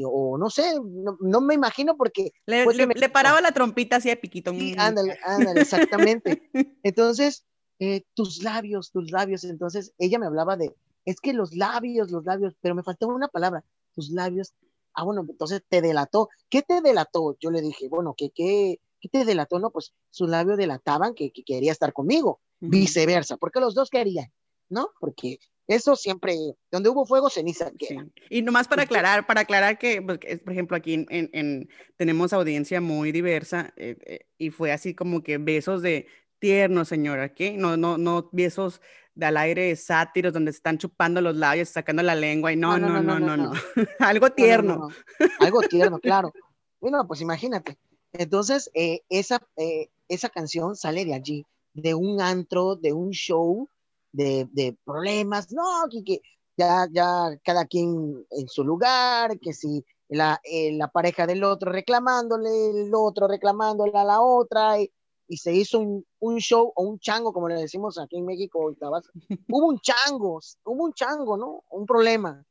[SPEAKER 2] o no sé, no, no me imagino porque...
[SPEAKER 1] Le,
[SPEAKER 2] fue que
[SPEAKER 1] le-
[SPEAKER 2] me-
[SPEAKER 1] le paraba la trompita así de piquito.
[SPEAKER 2] Sí,
[SPEAKER 1] mm,
[SPEAKER 2] ándale, ándale, exactamente. Entonces, eh, tus labios, tus labios, entonces ella me hablaba de, es que los labios, los labios, pero me faltaba una palabra, tus labios. Ah, bueno, entonces te delató. ¿Qué te delató? Yo le dije, bueno, ¿qué, qué, qué te delató? No, pues sus labios delataban que, que quería estar conmigo,
[SPEAKER 1] ujú.
[SPEAKER 2] viceversa, porque los dos querían, ¿no? Porque eso siempre, donde hubo fuego, ceniza
[SPEAKER 1] Sí. Y nomás para aclarar, para aclarar que, pues, por ejemplo, aquí en, en- en- tenemos audiencia muy diversa eh, eh, y fue así como que besos de tierno, señora, ¿qué? No, no, no besos de al aire sátiros donde se están chupando los labios, sacando la lengua y no, no, no, no, no, algo
[SPEAKER 2] No, no,
[SPEAKER 1] tierno.
[SPEAKER 2] no, no. Algo tierno, claro. Bueno, pues imagínate. Entonces, eh, esa, eh, esa canción sale de allí, de un antro, de un show, de, de problemas, no, que, que ya, ya cada quien en su lugar, que si la, eh, la pareja del otro reclamándole, el otro reclamándole a la otra, y, y se hizo un, un show o un chango, como le decimos aquí en México, hubo un chango, hubo un chango, ¿no? Un problema.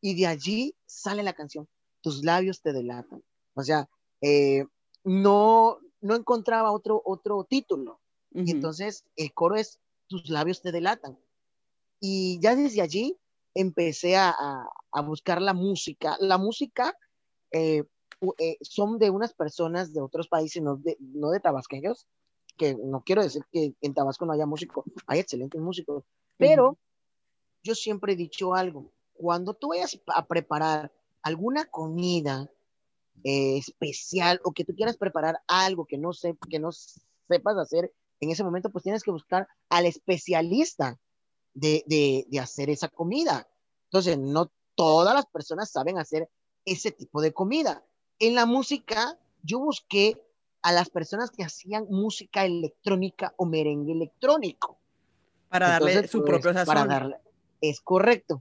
[SPEAKER 2] Y de allí sale la canción, tus labios te delatan. O sea, eh, no, no encontraba otro, otro título.
[SPEAKER 1] Ujú.
[SPEAKER 2] Y entonces el coro es, tus labios te delatan. Y ya desde allí empecé a, a, buscar la música. La música eh, eh, son de unas personas de otros países, no de, no de tabasqueños, que no quiero decir que en Tabasco no haya músicos, hay excelentes músicos, pero yo siempre he dicho algo, cuando tú vayas a preparar alguna comida eh, especial o que tú quieras preparar algo que no, sé, que no sepas hacer en ese momento, pues tienes que buscar al especialista de, de, de hacer esa comida. Entonces, no todas las personas saben hacer ese tipo de comida. En la música, yo busqué a las personas que hacían música electrónica o merengue electrónico.
[SPEAKER 1] Para darle
[SPEAKER 2] Entonces,
[SPEAKER 1] su
[SPEAKER 2] pues,
[SPEAKER 1] propio sazón.
[SPEAKER 2] Para darle, es correcto.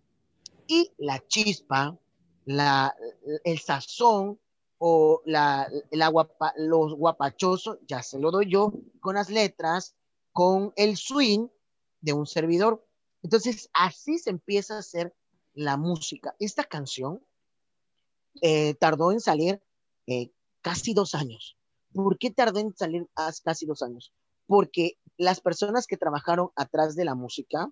[SPEAKER 2] Y la chispa, la, el sazón o la, la guapa, los guapachosos, ya se lo doy yo con las letras, con el swing de un servidor. Entonces, así se empieza a hacer la música. Esta canción eh, tardó en salir eh, casi dos años. ¿Por qué tardó en salir casi dos años? Porque las personas que trabajaron atrás de la música,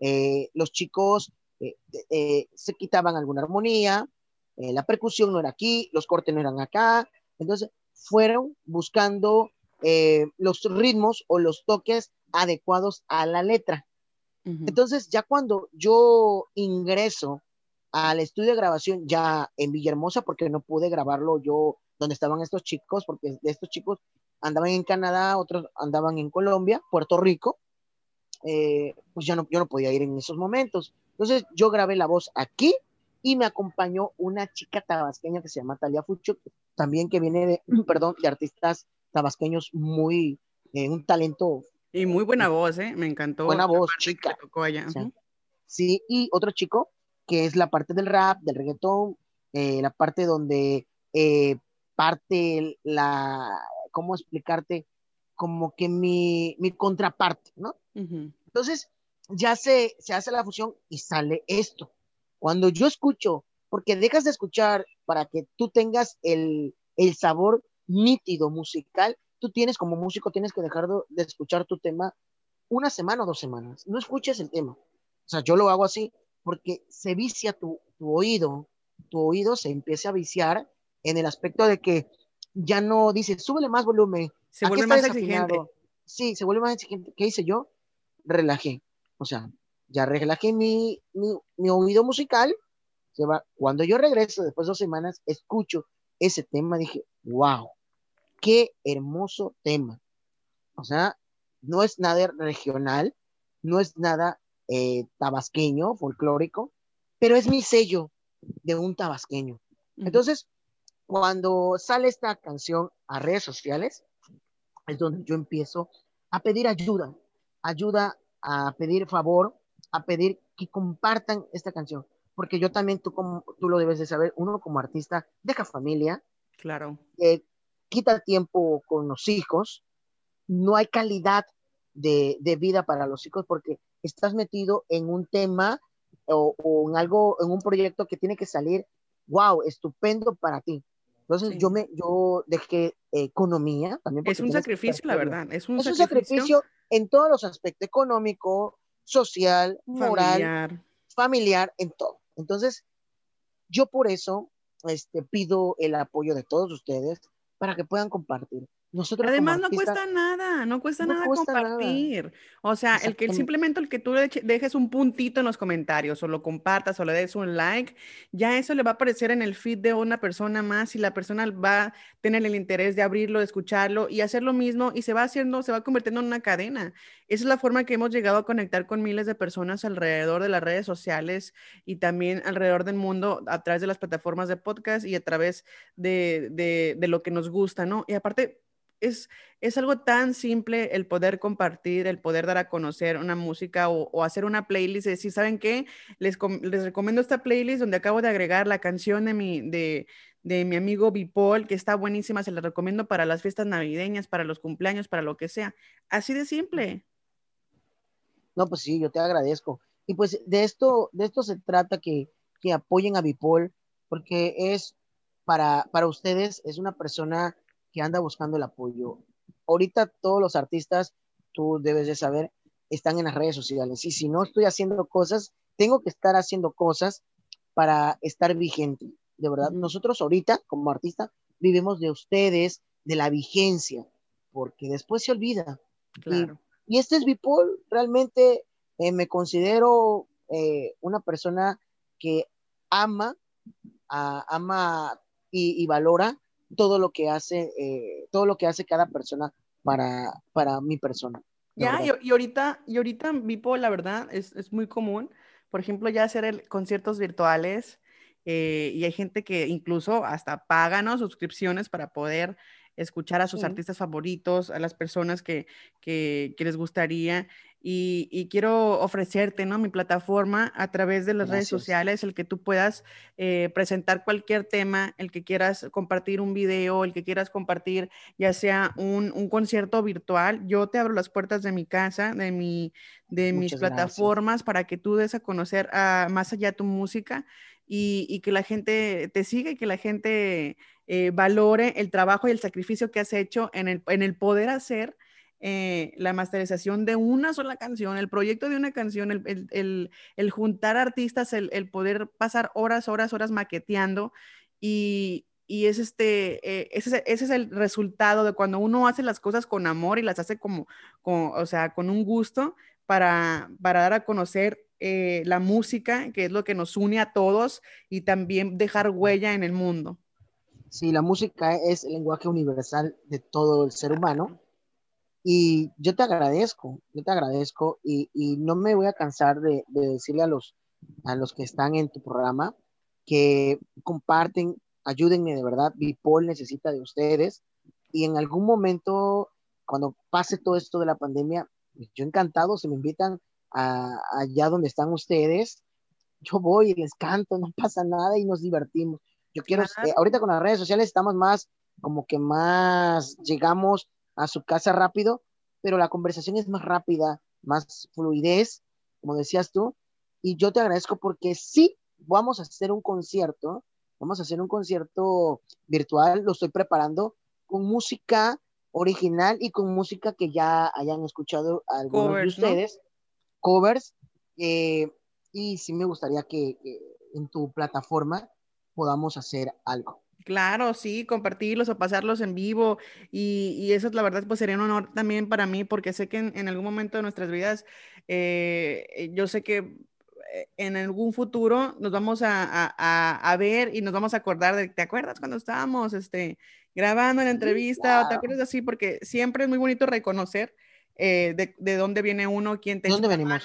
[SPEAKER 2] eh, los chicos se quitaban alguna armonía, eh, la percusión no era aquí, los cortes no eran acá, entonces fueron buscando eh, los ritmos o los toques adecuados a la letra. Entonces, ya cuando yo ingreso al estudio de grabación, ya en Villahermosa, porque no pude grabarlo yo donde estaban estos chicos, porque de estos chicos andaban en Canadá, otros andaban en Colombia, Puerto Rico, eh, pues ya no, yo no podía ir en esos momentos. Entonces, yo grabé la voz aquí y me acompañó una chica tabasqueña que se llama Talia Fucho, también que viene de, perdón, de artistas tabasqueños muy, eh, un talento
[SPEAKER 1] Y muy buena voz, ¿eh? Me encantó.
[SPEAKER 2] Buena voz, chica.
[SPEAKER 1] tocó allá.
[SPEAKER 2] Sí, y otro chico que es la parte del rap, del reggaetón, eh, la parte donde eh, parte la, ¿cómo explicarte? Como que mi, mi contraparte, ¿no? Entonces, ya se, se hace la fusión y sale esto. Cuando yo escucho, porque dejas de escuchar para que tú tengas el, el sabor nítido musical, tú tienes como músico, tienes que dejar de, de escuchar tu tema una semana o dos semanas. No escuches el tema. O sea, yo lo hago así porque se vicia tu, tu oído, tu oído se empieza a viciar en el aspecto de que ya no dices, súbele más volumen,
[SPEAKER 1] Se vuelve más exigente.
[SPEAKER 2] Sí, se vuelve más exigente. ¿Qué hice yo? Relajé. O sea, ya relajé mi, mi, mi oído musical. Se va. Cuando yo regreso, después de dos semanas, escucho ese tema, dije, wow, qué hermoso tema. O sea, no es nada regional, no es nada eh, tabasqueño, folclórico, pero es mi sello de un tabasqueño. Entonces, cuando sale esta canción a redes sociales, es donde yo empiezo a pedir ayuda, ayuda a pedir favor, a pedir que compartan esta canción, porque yo también, tú, como, tú lo debes de saber, uno como artista deja familia,
[SPEAKER 1] claro,
[SPEAKER 2] eh, quita tiempo con los hijos, no hay calidad de, de, vida para los hijos porque estás metido en un tema o, o, en algo, en un proyecto que tiene que salir, wow, estupendo para ti. Entonces sí. yo me, yo dejé economía también.
[SPEAKER 1] Es un sacrificio, la verdad. Es un,
[SPEAKER 2] es
[SPEAKER 1] sacrificio.
[SPEAKER 2] un sacrificio en todos los aspectos, económico, social, moral, familiar. familiar, en todo. Entonces, yo por eso este, pido el apoyo de todos ustedes para que puedan compartir. Nosotros
[SPEAKER 1] Además, no cuesta nada, no cuesta no nada cuesta compartir. Nada. O sea, el que simplemente el que tú dejes un puntito en los comentarios o lo compartas o le des un like, ya eso le va a aparecer en el feed de una persona más y la persona va a tener el interés de abrirlo, de escucharlo y hacer lo mismo y se va haciendo, se va convirtiendo en una cadena. Esa es la forma que hemos llegado a conectar con miles de personas alrededor de las redes sociales y también alrededor del mundo a través de las plataformas de podcast y a través de, de, de lo que nos gusta, ¿no? Y aparte, es, es, algo tan simple el poder compartir, el poder dar a conocer una música o, hacer una playlist decir, ¿saben qué? Les, les, recomiendo esta playlist donde acabo de agregar la canción de mi, de, de mi amigo Bipol, que está buenísima, se la recomiendo para las fiestas navideñas, para los cumpleaños, para lo que sea. Así de simple.
[SPEAKER 2] No, pues sí, yo te agradezco. Y pues de esto, de esto se trata que, que apoyen a Bipol, porque es para, para ustedes, es una persona que anda buscando el apoyo. Ahorita todos los artistas, tú debes de saber, están en las redes sociales. Y si no estoy haciendo cosas, tengo que estar haciendo cosas para estar vigente. De verdad, nosotros ahorita como artista vivimos de ustedes, de la vigencia, porque después se olvida.
[SPEAKER 1] Claro.
[SPEAKER 2] Y, y este es Bipol, realmente eh, me considero eh, una persona que ama, a, ama y, y valora todo lo que hace, eh, todo lo que hace cada persona para, para mi persona.
[SPEAKER 1] Ya, y, y, ahorita, y ahorita Vipo, la verdad, es, es, muy común, por ejemplo, ya hacer el, conciertos virtuales, eh, y hay gente que incluso hasta paga, ¿no? Suscripciones para poder escuchar a sus sí. artistas favoritos, a las personas que, que, que les gustaría. Y, y, quiero ofrecerte, ¿no? Mi plataforma a través de las Gracias. redes sociales, el que tú puedas eh, presentar cualquier tema, el que quieras compartir un video, el que quieras compartir ya sea un, un concierto virtual. Yo te abro las puertas de mi casa, de, mi, de mis plataformas, para que tú des a conocer a, más allá tu música y, y, que la gente te siga y que la gente eh, valore el trabajo y el sacrificio que has hecho en el, en el poder hacer eh, la masterización de una sola canción, el proyecto de una canción, el, el, el, el juntar artistas, el, poder pasar horas, horas, horas maqueteando y, y es este, eh, ese, ese, es el resultado de cuando uno hace las cosas con amor y las hace como, como o sea, con un gusto para, para dar a conocer eh, la música, que es lo que nos une a todos y también dejar huella en el mundo.
[SPEAKER 2] Sí, la música es el lenguaje universal de todo el ser humano y yo te agradezco, yo te agradezco y, y no me voy a cansar de, de, decirle a los, a los que están en tu programa que comparten, ayúdenme de verdad, Bipol necesita de ustedes y en algún momento, cuando pase todo esto de la pandemia, yo encantado, si me invitan a, allá donde están ustedes, yo voy y les canto, no pasa nada y nos divertimos. Yo quiero, eh, ahorita con las redes sociales estamos más, como que más, llegamos a su casa rápido, pero la conversación es más rápida, más fluidez, como decías tú, y yo te agradezco porque sí, vamos a hacer un concierto, vamos a hacer un concierto virtual, lo estoy preparando con música original y con música que ya hayan escuchado algunos covers, de ustedes, ¿no? covers, eh, y sí me gustaría que, que en tu plataforma podamos hacer algo.
[SPEAKER 1] Claro, sí, compartirlos o pasarlos en vivo y, y, eso la verdad pues sería un honor también para mí porque sé que en, en algún momento de nuestras vidas eh, yo sé que eh, en algún futuro nos vamos a, a, a, ver y nos vamos a acordar de, ¿te acuerdas cuando estábamos este, grabando la entrevista? ¿Te acuerdas así? Porque siempre es muy bonito reconocer de, de, dónde viene uno, quién te...
[SPEAKER 2] ¿Dónde venimos?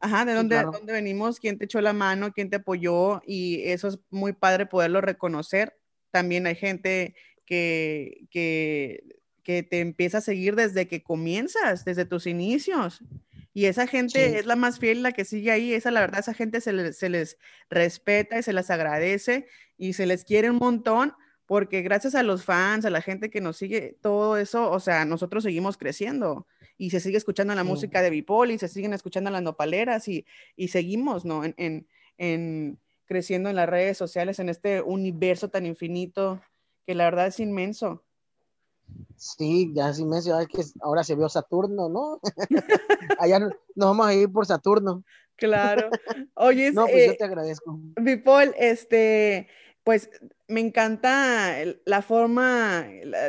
[SPEAKER 1] Ajá, de dónde, dónde venimos, quién te echó la mano, quién te apoyó y eso es muy padre poderlo reconocer. También hay gente que, que, que te empieza a seguir desde que comienzas, desde tus inicios. Y esa gente es la más fiel, la que sigue ahí. Esa, la verdad, esa gente se les, se les respeta y se les agradece y se les quiere un montón porque gracias a los fans, a la gente que nos sigue, todo eso, o sea, nosotros seguimos creciendo y se sigue escuchando la música de Bipol y se siguen escuchando las nopaleras y, y seguimos, ¿no? En, en, en, creciendo en las redes sociales, en este universo tan infinito que la verdad es inmenso.
[SPEAKER 2] Sí, ya es inmenso, que ahora se vio Saturno, ¿no? Allá nos vamos a ir por Saturno.
[SPEAKER 1] Claro. Oye,
[SPEAKER 2] no, pues yo eh, te agradezco.
[SPEAKER 1] Bipol, este, pues me encanta la forma,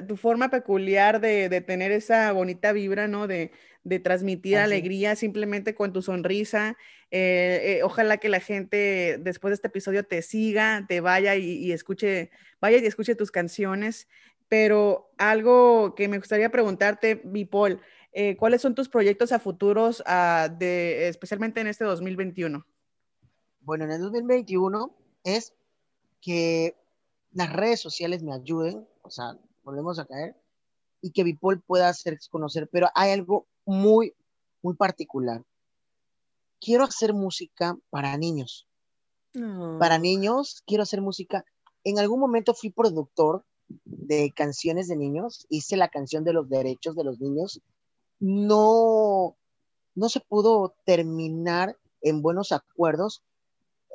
[SPEAKER 1] tu forma peculiar de, tener esa bonita vibra, ¿no? De, transmitir alegría simplemente con tu sonrisa. Eh, eh, ojalá que la gente después de este episodio te siga, te vaya y, escuche, vaya y escuche tus canciones. Pero algo que me gustaría preguntarte, Bipol, eh, ¿cuáles son tus proyectos a futuros, ah, especialmente en este 2021?
[SPEAKER 2] Bueno, en el 2021 es que las redes sociales me ayuden, o sea, volvemos a caer, y que Bipol pueda hacerse conocer, pero hay algo muy, muy particular. Quiero hacer música para niños. Para niños, quiero hacer música. En algún momento fui productor de canciones de niños, hice la canción de los derechos de los niños. No, no se pudo terminar en buenos acuerdos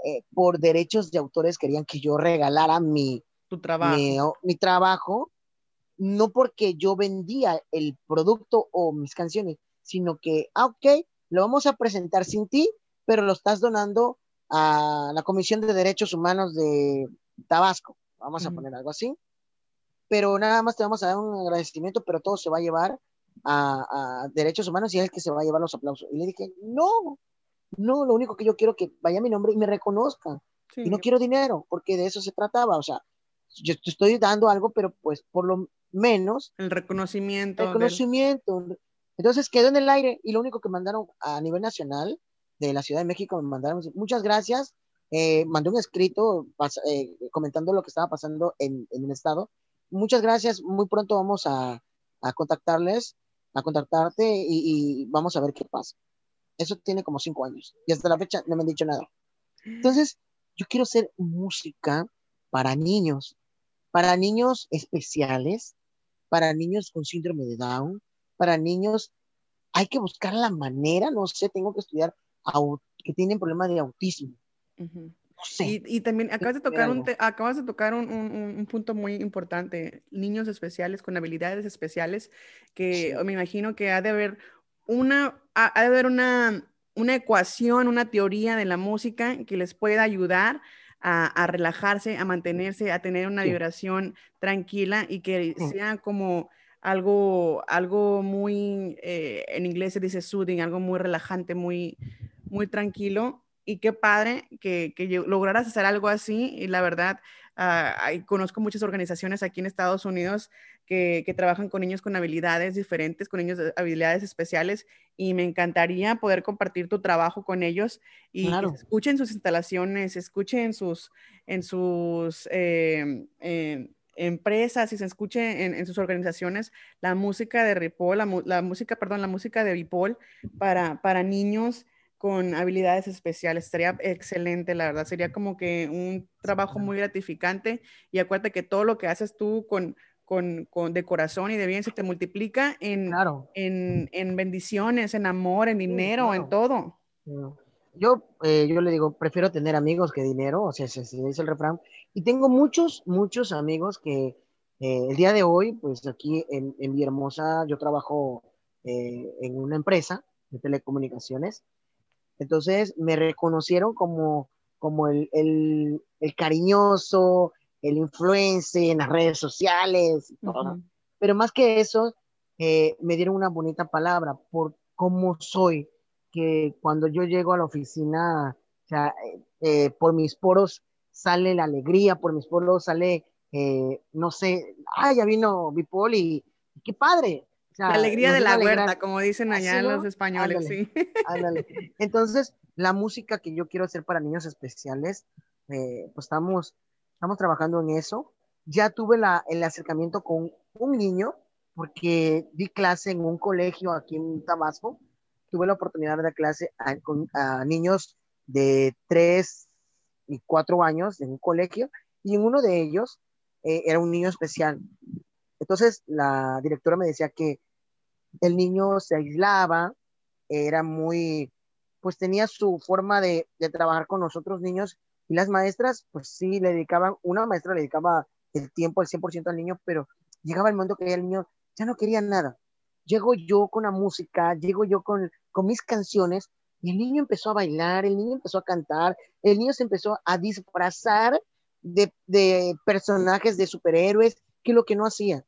[SPEAKER 2] eh, por derechos de autores querían que yo regalara mi,
[SPEAKER 1] tu trabajo.
[SPEAKER 2] Mi, trabajo, no porque yo vendía el producto o mis canciones, sino que, ah, ok, lo vamos a presentar sin ti, pero lo estás donando a la Comisión de Derechos Humanos de Tabasco, vamos a poner algo así, pero nada más te vamos a dar un agradecimiento, pero todo se va a llevar a, a Derechos Humanos y es el que se va a llevar los aplausos. Y le dije, no, no, lo único que yo quiero que vaya mi nombre y me reconozcan. Y no quiero dinero, porque de eso se trataba. O sea, yo te estoy dando algo, pero pues por lo menos.
[SPEAKER 1] El reconocimiento.
[SPEAKER 2] El reconocimiento. Entonces quedó en el aire y lo único que mandaron a nivel nacional de la Ciudad de México me mandaron, muchas gracias. Eh, mandé un escrito eh, comentando lo que estaba pasando en, en, el estado. Muchas gracias. Muy pronto vamos a, a contactarles, a contactarte y, y vamos a ver qué pasa. Eso tiene como cinco años y hasta la fecha no me han dicho nada. Entonces, yo quiero hacer música para niños, para niños especiales, para niños con síndrome de Down, para niños, hay que buscar la manera, no sé, tengo que estudiar que tienen problemas de autismo.
[SPEAKER 1] no sé. y, también acabas de tocar, un, acabas de tocar un, un, punto muy importante, niños especiales con habilidades especiales, que me imagino que ha de haber una, ha de haber una, una ecuación, una teoría de la música que les pueda ayudar a, relajarse, a mantenerse, a tener una vibración tranquila y que sea como algo, algo muy, eh, en inglés se dice soothing, algo muy relajante, muy, muy tranquilo. Y qué padre que, que lograras hacer algo así. Y la verdad, uh, conozco muchas organizaciones aquí en Estados Unidos que, trabajan con niños con habilidades diferentes, con niños de habilidades especiales, y me encantaría poder compartir tu trabajo con ellos y escuchen sus instalaciones, escuchen sus, en sus em, empresas y se escuche en, sus organizaciones la música de Ripoll, la, música, perdón, la música de Bipol para, para niños con habilidades especiales. Sería excelente, la verdad. Sería como que un trabajo muy gratificante. Y acuérdate que todo lo que haces tú con, con, con, de corazón y de bien se te multiplica en, en, en bendiciones, en amor, en dinero, en todo.
[SPEAKER 2] Yo, eh, yo le digo, prefiero tener amigos que dinero, o sea, se, dice el refrán. Y tengo muchos, muchos amigos que eh, el día de hoy, pues aquí en, en Villahermosa, yo trabajo eh, en una empresa de telecomunicaciones. Entonces me reconocieron como, como el, el, el cariñoso, el influencer en las redes sociales, pero más que eso, eh, me dieron una bonita palabra por cómo soy, que cuando yo llego a la oficina, o sea, eh, eh, por mis poros sale la alegría, por mis poros sale, no sé, ah, ya vino Bipol y qué padre,
[SPEAKER 1] la alegría de la huerta, como dicen allá los españoles, sí.
[SPEAKER 2] Entonces, la música que yo quiero hacer para niños especiales, eh, pues estamos, estamos trabajando en eso. Ya tuve la, el acercamiento con un niño, porque di clase en un colegio aquí en Tabasco. Tuve la oportunidad de dar clase a, con, a niños de 3 y 4 años en un colegio, y en uno de ellos eh, era un niño especial. Entonces, la directora me decía que el niño se aislaba, era muy, pues tenía su forma de, de trabajar con los otros niños y las maestras, pues sí, le dedicaban, una maestra le dedicaba el tiempo, el 100% al niño, pero llegaba el momento que el niño ya no quería nada. Llego yo con la música, llego yo con, con mis canciones y el niño empezó a bailar, el niño empezó a cantar, el niño se empezó a disfrazar de, de personajes de superhéroes, que lo que no hacía.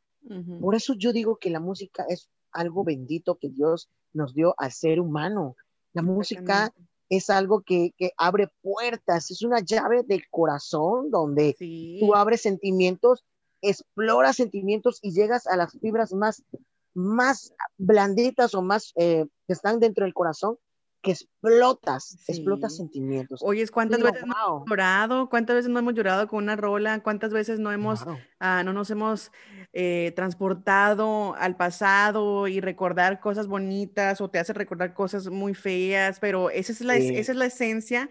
[SPEAKER 2] Por eso yo digo que la música es algo bendito que Dios nos dio al ser humano. La música es algo que, que, abre puertas, es una llave del corazón donde tú abres sentimientos, exploras sentimientos y llegas a las fibras más, más blanditas o más eh, que están dentro del corazón que explotas, explotas sentimientos.
[SPEAKER 1] Oye, ¿cuántas veces no hemos llorado? ¿Cuántas veces no hemos llorado con una rola? ¿Cuántas veces no hemos, ah, no nos hemos eh, transportado al pasado y recordar cosas bonitas o te hace recordar cosas muy feas? Pero esa es la, esa es la esencia,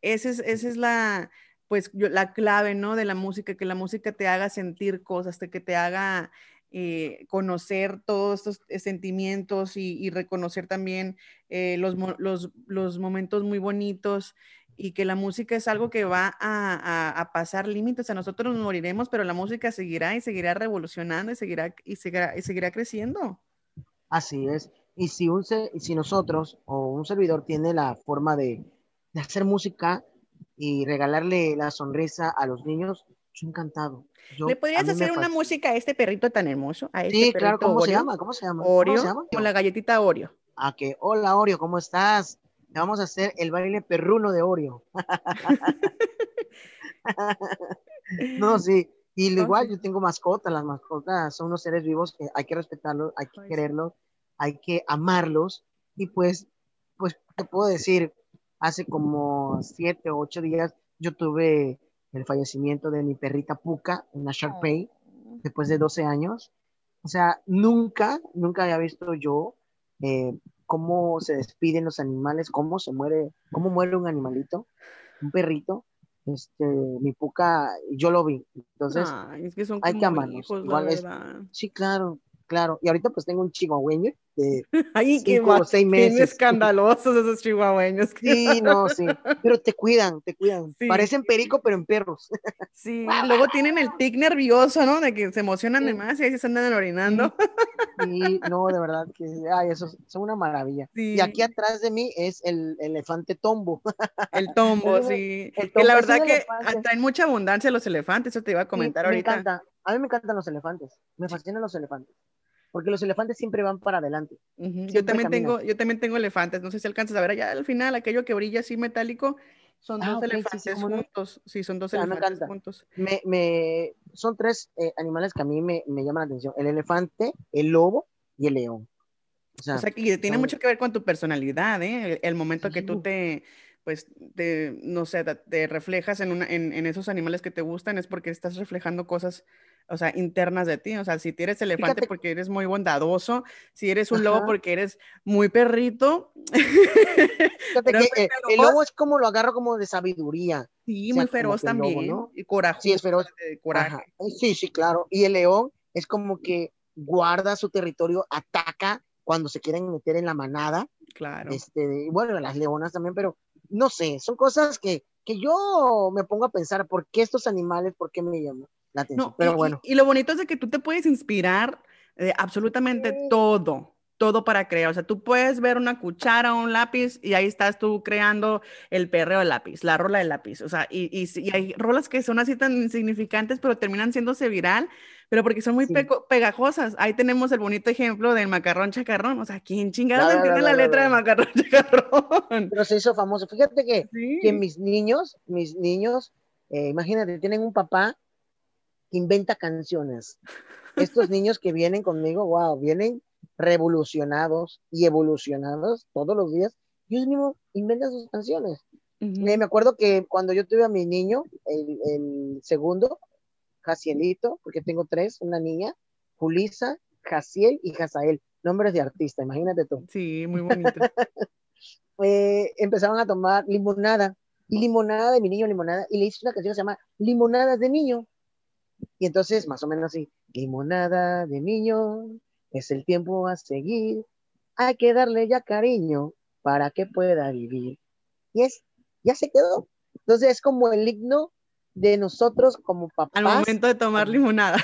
[SPEAKER 1] esa es, esa es la, pues, la clave, ¿no? De la música, que la música te haga sentir cosas, que te haga eh, conocer todos estos eh, sentimientos y, reconocer también eh, los, los, momentos muy bonitos y que la música es algo que va a, pasar límites. A nosotros nos moriremos, pero la música seguirá y seguirá revolucionando y seguirá, y seguirá, creciendo.
[SPEAKER 2] Así es. Y si, un, si nosotros o un servidor tiene la forma de hacer música y regalarle la sonrisa a los niños, yo encantado.
[SPEAKER 1] ¿Le podrías hacer una música a este perrito tan hermoso? A este
[SPEAKER 2] sí, claro, ¿cómo se llama? ¿Cómo se llama?
[SPEAKER 1] Oreo, con la galletita Oreo.
[SPEAKER 2] Ah, que, hola Oreo, ¿cómo estás? Le vamos a hacer el baile perruno de Oreo. no, sí. Y igual yo tengo mascotas, las mascotas son unos seres vivos que hay que respetarlos, hay que quererlos, hay que amarlos. Y pues, pues te puedo decir, hace como siete o ocho días yo tuve el fallecimiento de mi perrita Puka, una Sharpei, después de 12 años. O sea, nunca, nunca había visto yo eh, cómo se despiden los animales, cómo se muere, cómo muere un animalito, un perrito. Este, mi Puka, yo lo vi. Entonces, hay que amarlos. sí, claro, claro. Y ahorita pues tengo un chihuahueño de
[SPEAKER 1] Ay, cinco o seis meses. escandalosos esos chihuahueños.
[SPEAKER 2] Sí, no, sí. Pero te cuidan, te cuidan. Parecen perico, pero en perros.
[SPEAKER 1] Sí, luego tienen el tic nervioso, ¿no? De que se emocionan de más y ahí se andan orinando.
[SPEAKER 2] Sí, no, de verdad que, ay, eso son una maravilla. Y aquí atrás de mí es el elefante tombo.
[SPEAKER 1] El tombo, sí. que la verdad que traen mucha abundancia los elefantes, eso te iba a comentar ahorita.
[SPEAKER 2] Me encanta. A mí me encantan los elefantes, me fascinan los elefantes porque los elefantes siempre van para adelante.
[SPEAKER 1] Yo también tengo, yo también tengo elefantes, no sé si alcanzas a ver allá al final, aquello que brilla así metálico, son ah, dos elefantes juntos, sí, son dos ah, elefantes juntos.
[SPEAKER 2] Me, me, son tres eh, animales que a mí me, me, llaman la atención, el elefante, el lobo y el león.
[SPEAKER 1] O sea, que tiene mucho que ver con tu personalidad, ¿eh? El, momento que tú te, pues, te, no sé, te reflejas en, una, en, en esos animales que te gustan, es porque estás reflejando cosas o sea, internas de ti. O sea, si eres elefante porque eres muy bondadoso, si eres un lobo porque eres muy perrito.
[SPEAKER 2] Fíjate que eh, el lobo es como lo agarro como de sabiduría.
[SPEAKER 1] Sí, muy feroz también. Y corajoso.
[SPEAKER 2] Sí, es feroz. coraje. Sí, sí, claro. Y el león es como que guarda su territorio, ataca cuando se quieren meter en la manada.
[SPEAKER 1] Claro.
[SPEAKER 2] Este, bueno, las leonas también, pero no sé, son cosas que, que yo me pongo a pensar, ¿por qué estos animales, por qué me llaman? No, pero
[SPEAKER 1] y,
[SPEAKER 2] bueno.
[SPEAKER 1] Y, lo bonito es de que tú te puedes inspirar de absolutamente todo, todo para crear. O sea, tú puedes ver una cuchara o un lápiz y ahí estás tú creando el perreo del lápiz, la rola del lápiz. O sea, y, y, hay rolas que son así tan insignificantes, pero terminan siéndose viral, pero porque son muy pegajosas. Ahí tenemos el bonito ejemplo del macarrón chacarrón. O sea, ¿quién chingado entiende la, letra de macarrón chacarrón?
[SPEAKER 2] Pero se hizo famoso. Fíjate que, que mis niños, mis niños, eh, imagínate, tienen un papá inventa canciones. Estos niños que vienen conmigo, wow, vienen revolucionados y evolucionados todos los días, ellos mismos inventan sus canciones. me acuerdo que cuando yo tuve a mi niño, el, el segundo, Jacielito, porque tengo tres, una niña, Julisa, Jaciel y Jazael, nombres de artista, imagínate tú.
[SPEAKER 1] Sí, muy bonito.
[SPEAKER 2] eh, empezaron a tomar limonada, y limonada de mi niño, limonada, y le hice una canción que se llama Limonadas de Niño. Y entonces, más o menos así, limonada de niño, es el tiempo a seguir, hay que darle ya cariño para que pueda vivir. Y es, ya se quedó. Entonces es como el himno de nosotros como papás.
[SPEAKER 1] Al momento de tomar limonada.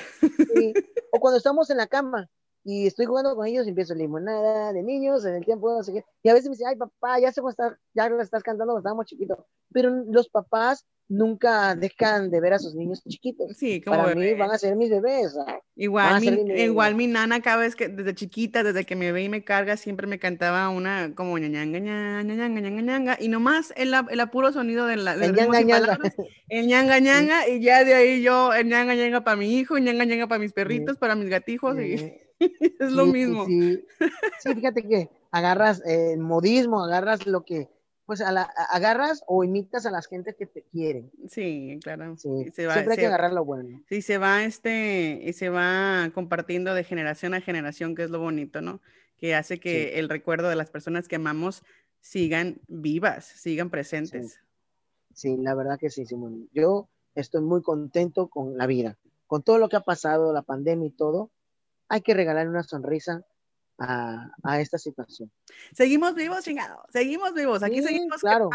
[SPEAKER 2] O cuando estamos en la cama y estoy jugando con ellos y empiezo limonada de niños en el tiempo, no sé qué. Y a veces me dicen, ay papá, ya se estar, ya lo estás cantando cuando estábamos chiquitos. Pero los papás nunca dejan de ver a sus niños chiquitos.
[SPEAKER 1] Sí, como
[SPEAKER 2] Para mí van a ser mis bebés.
[SPEAKER 1] Igual mi, igual mi nana cada vez que desde chiquita, desde que me ve y me carga, siempre me cantaba una como ñañanga, ñañanga, ñañanga, ñañanga, y nomás el, el apuro sonido de la de
[SPEAKER 2] el ñanga, ñanga.
[SPEAKER 1] el ñanga, ñanga, y ya de ahí yo, el ñanga, ñanga para mi hijo, ñanga, ñanga para mis perritos, para mis gatijos, y es lo mismo.
[SPEAKER 2] Sí. sí, fíjate que agarras el modismo, agarras lo que pues a la, agarras o imitas a las gentes que te quieren.
[SPEAKER 1] Sí, claro.
[SPEAKER 2] Sí, se va, siempre hay que agarrar lo bueno.
[SPEAKER 1] Sí, se va este, y se va compartiendo de generación a generación, que es lo bonito, ¿no? Que hace que el recuerdo de las personas que amamos sigan vivas, sigan presentes.
[SPEAKER 2] Sí, la verdad que sí, Simón. Yo estoy muy contento con la vida, con todo lo que ha pasado, la pandemia y todo. Hay que regalar una sonrisa a, esta situación.
[SPEAKER 1] Seguimos vivos, chingado, seguimos vivos, aquí seguimos
[SPEAKER 2] claro.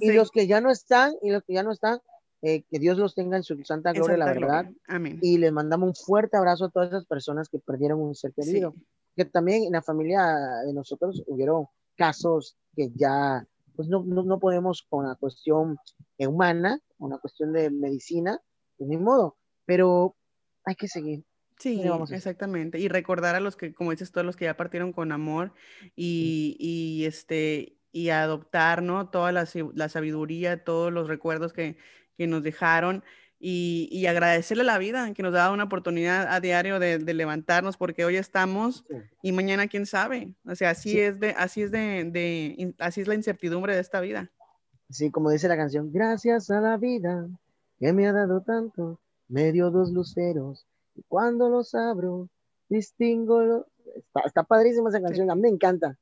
[SPEAKER 2] Y los que ya no están, y los que ya no están, eh, que Dios los tenga en su santa gloria, la verdad.
[SPEAKER 1] Amén.
[SPEAKER 2] Y les mandamos un fuerte abrazo a todas esas personas que perdieron un ser querido. Que también en la familia de nosotros hubieron casos que ya, pues no, no, podemos con la cuestión humana, con la cuestión de medicina, de ni modo, pero hay que seguir,
[SPEAKER 1] Sí, exactamente. Y recordar a los que, como dices, todos los que ya partieron con amor y, y este, y adoptar, ¿no? Toda la, la sabiduría, todos los recuerdos que, que nos dejaron y, y, agradecerle a la vida que nos da una oportunidad a diario de, de levantarnos porque hoy estamos y mañana quién sabe. O sea, así es de, así es de, de, así es la incertidumbre de esta vida.
[SPEAKER 2] Sí, como dice la canción, gracias a la vida que me ha dado tanto, me dio dos luceros y cuando los abro, distingo. Está, está, padrísima esa canción, a mí me encanta.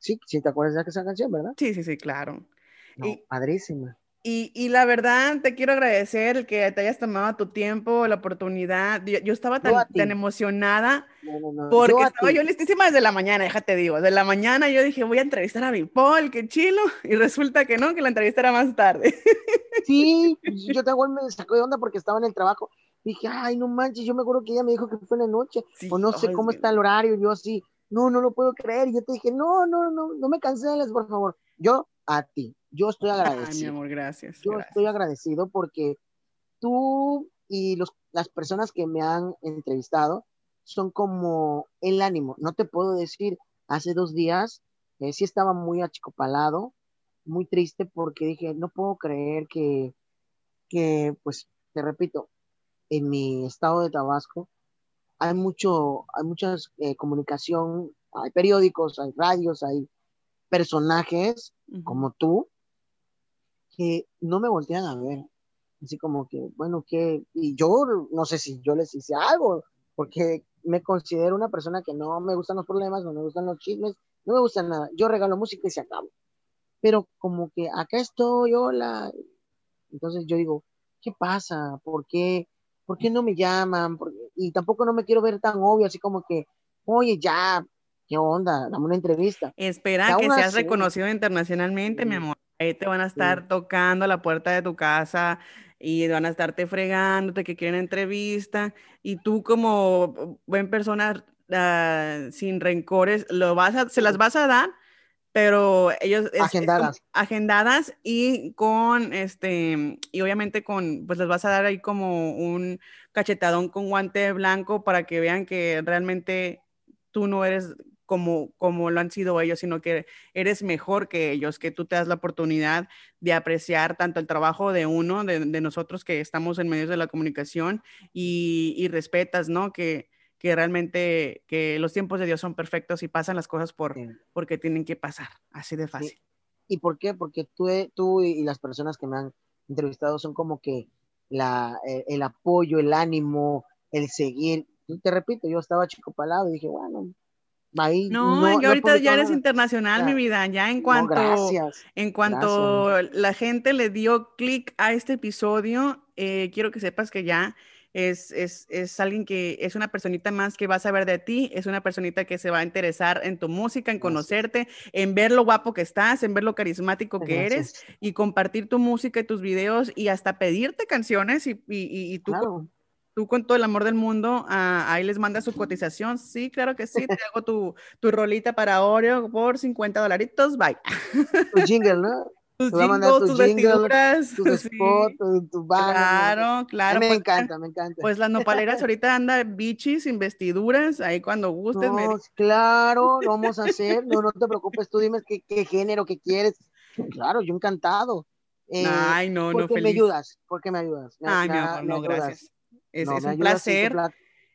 [SPEAKER 2] Sí, sí, te acuerdas de esa canción, ¿verdad?
[SPEAKER 1] Sí, sí, sí, claro.
[SPEAKER 2] y, padrísima.
[SPEAKER 1] Y, y, la verdad, te quiero agradecer el que te hayas tomado tu tiempo, la oportunidad. Yo, estaba tan, tan emocionada porque yo estaba yo listísima desde la mañana, déjate digo. Desde la mañana yo dije, voy a entrevistar a mi Paul, qué chilo. Y resulta que no, que la entrevista era más tarde.
[SPEAKER 2] Sí, yo te me sacó de onda porque estaba en el trabajo dije, ay, no manches, yo me acuerdo que ella me dijo que fue en la noche, o no sé cómo está el horario, yo así, no, no lo puedo creer, y yo te dije, no, no, no, no me canceles, por favor, yo a ti, yo estoy agradecido.
[SPEAKER 1] Ay, mi amor, gracias.
[SPEAKER 2] Yo estoy agradecido porque tú y los, las personas que me han entrevistado son como el ánimo, no te puedo decir, hace dos días eh, sí estaba muy achicopalado, muy triste porque dije, no puedo creer que, que pues, te repito, en mi estado de Tabasco hay mucho, hay mucha eh, comunicación, hay periódicos, hay radios, hay personajes como tú que no me voltean a ver. Así como que, bueno, que, y yo no sé si yo les hice algo, porque me considero una persona que no me gustan los problemas, no me gustan los chismes, no me gusta nada. Yo regalo música y se acaba. Pero como que acá estoy, hola. Entonces yo digo, ¿qué pasa? ¿Por qué? ¿Por qué no me llaman? y tampoco no me quiero ver tan obvio, así como que, oye, ya, ¿qué onda? Dame una entrevista.
[SPEAKER 1] Espera que seas reconocido internacionalmente, mi amor. Ahí te van a estar tocando a la puerta de tu casa y van a estarte fregándote que quieren entrevista y tú como buen persona uh, sin rencores lo vas a, se las vas a dar pero ellos
[SPEAKER 2] agendadas.
[SPEAKER 1] agendadas y con este y obviamente con pues les vas a dar ahí como un cachetadón con guante blanco para que vean que realmente tú no eres como, como lo han sido ellos, sino que eres mejor que ellos, que tú te das la oportunidad de apreciar tanto el trabajo de uno, de, nosotros que estamos en medios de la comunicación y, y respetas, ¿no? Que, que realmente que los tiempos de Dios son perfectos y pasan las cosas por, porque tienen que pasar, así de fácil.
[SPEAKER 2] ¿Y por qué? Porque tú, tú y las personas que me han entrevistado son como que la, eh, el apoyo, el ánimo, el seguir. te repito, yo estaba chico palado y dije, bueno, ahí.
[SPEAKER 1] No, y ahorita ya eres internacional, mi vida. Ya en cuanto, en cuanto la gente le dio clic a este episodio, eh, quiero que sepas que ya es, es, es, alguien que es una personita más que va a saber de ti, es una personita que se va a interesar en tu música, en conocerte, en ver lo guapo que estás, en ver lo carismático que eres y compartir tu música y tus videos y hasta pedirte canciones y, y, y tú, tú con todo el amor del mundo, ah, ahí les mandas su cotización. Sí, claro que sí, te hago tu, tu rolita para Oreo por 50 dolaritos, bye.
[SPEAKER 2] Tu jingle, ¿no?
[SPEAKER 1] Tus jingles, tus vestiduras,
[SPEAKER 2] tus spots, tu,
[SPEAKER 1] Claro, claro.
[SPEAKER 2] me pues, encanta, me encanta.
[SPEAKER 1] Pues las nopaleras ahorita anda bichis sin vestiduras, ahí cuando gustes.
[SPEAKER 2] No, Claro, lo vamos a hacer, no, no te preocupes, tú dime qué, qué género que quieres. Claro, yo encantado.
[SPEAKER 1] Eh, Ay, no,
[SPEAKER 2] ¿por
[SPEAKER 1] qué
[SPEAKER 2] me ayudas? ¿Por qué me ayudas?
[SPEAKER 1] Ay, mi amor, no, gracias. Es, es un placer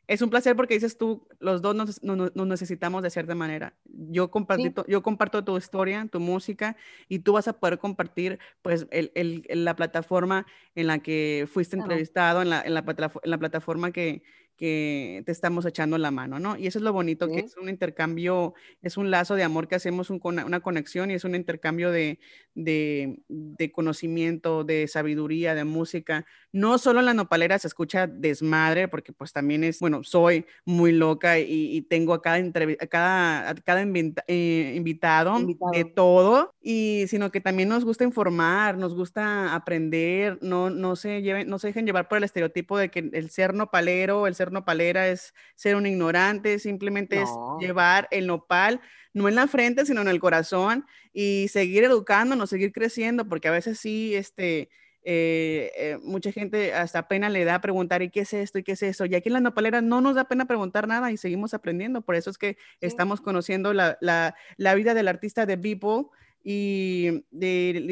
[SPEAKER 1] es un placer porque dices tú, los dos nos, necesitamos de cierta manera. Yo, comparto, yo comparto tu historia, tu música, y tú vas a poder compartir pues el, la plataforma en la que fuiste entrevistado, en la, en la, plataforma que, que te estamos echando la mano, ¿no? Y eso es lo bonito, que es un intercambio, es un lazo de amor que hacemos, una conexión y es un intercambio de, de, conocimiento, de sabiduría, de música. No solo en la nopalera se escucha desmadre, porque pues también es, bueno, soy muy loca y, tengo a cada, a cada, cada eh, invitado, de todo, y sino que también nos gusta informar, nos gusta aprender, no, no, se, lleven, no se dejen llevar por el estereotipo de que el ser nopalero, el ser nopalera es ser un ignorante, simplemente es llevar el nopal no en la frente, sino en el corazón y seguir educándonos, seguir creciendo, porque a veces sí, este, eh, eh, mucha gente hasta pena le da preguntar, ¿y qué es esto? ¿Y qué es eso? Y aquí en la nopalera no nos da pena preguntar nada y seguimos aprendiendo. Por eso es que estamos conociendo la, la, vida del artista de Beeple y,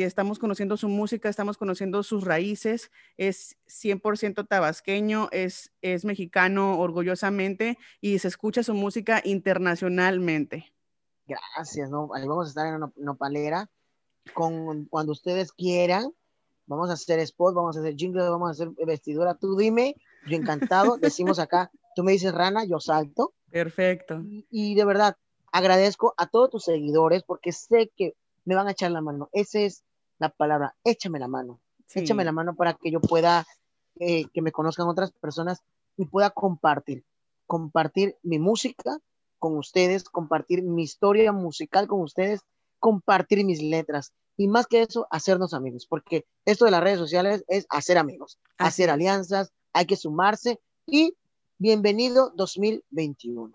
[SPEAKER 1] estamos conociendo su música, estamos conociendo sus raíces, es 100% tabasqueño, es, es mexicano orgullosamente y se escucha su música internacionalmente.
[SPEAKER 2] Gracias, ¿no? Ahí vamos a estar en nopalera con, cuando ustedes quieran. Vamos a hacer spot, vamos a hacer jingle, vamos a hacer vestidura. Tú dime, yo encantado. Decimos acá, tú me dices rana, yo salto.
[SPEAKER 1] Perfecto.
[SPEAKER 2] y de verdad, agradezco a todos tus seguidores porque sé que me van a echar la mano. Esa es la palabra, échame la mano. Échame la mano para que yo pueda, eh, que me conozcan otras personas y pueda compartir, compartir mi música con ustedes, compartir mi historia musical con ustedes, compartir mis letras y más que eso, hacernos amigos, porque esto de las redes sociales es hacer amigos, hacer alianzas, hay que sumarse y bienvenido 2021.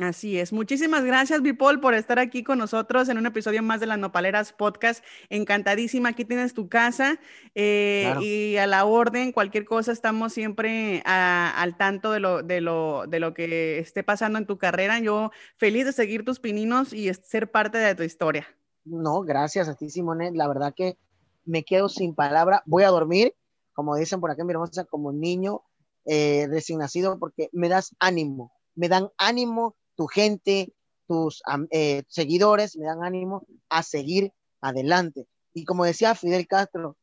[SPEAKER 1] Así es. Muchísimas gracias, Bipol, por estar aquí con nosotros en un episodio más de las Nopaleras Podcast. Encantadísima. Aquí tienes tu casa eh, y a la orden, cualquier cosa, estamos siempre al tanto de lo, de, lo, de lo que esté pasando en tu carrera. Yo feliz de seguir tus pininos y ser parte de tu historia.
[SPEAKER 2] No, gracias a ti, Simone. La verdad que me quedo sin palabra. Voy a dormir, como dicen por acá mi hermosa, como niño eh, recién nacido, porque me das ánimo, me dan ánimo tu gente, tus eh, seguidores me dan ánimo a seguir adelante. Y como decía Fidel Castro,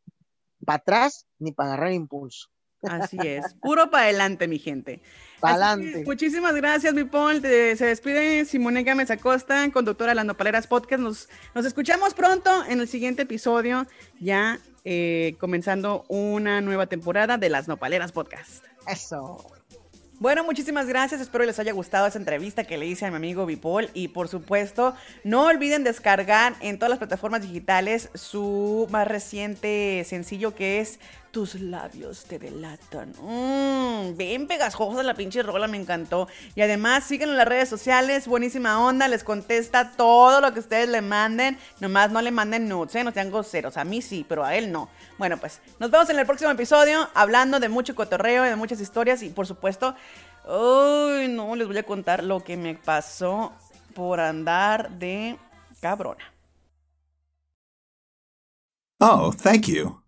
[SPEAKER 2] para atrás ni para agarrar impulso.
[SPEAKER 1] Así es, puro para adelante, mi gente.
[SPEAKER 2] Para adelante.
[SPEAKER 1] Muchísimas gracias, mi Paul. se despide Simone Gámez Acosta, conductora de las Nopaleras Podcast. Nos, nos escuchamos pronto en el siguiente episodio, ya eh, comenzando una nueva temporada de las Nopaleras Podcast.
[SPEAKER 2] Eso.
[SPEAKER 1] Bueno, muchísimas gracias. Espero les haya gustado esa entrevista que le hice a mi amigo Bipol. Y por supuesto, no olviden descargar en todas las plataformas digitales su más reciente sencillo que es tus labios te delatan. Mmm, bien pegajosa la pinche rola, me encantó. Y además, síganlo en las redes sociales, buenísima onda, les contesta todo lo que ustedes le manden. Nomás no le manden nudes, ¿eh? no sean groseros. A mí sí, pero a él no. Bueno, pues nos vemos en el próximo episodio hablando de mucho cotorreo, de muchas historias y por supuesto, uy, no, les voy a contar lo que me pasó por andar de cabrona.
[SPEAKER 3] Oh, thank you.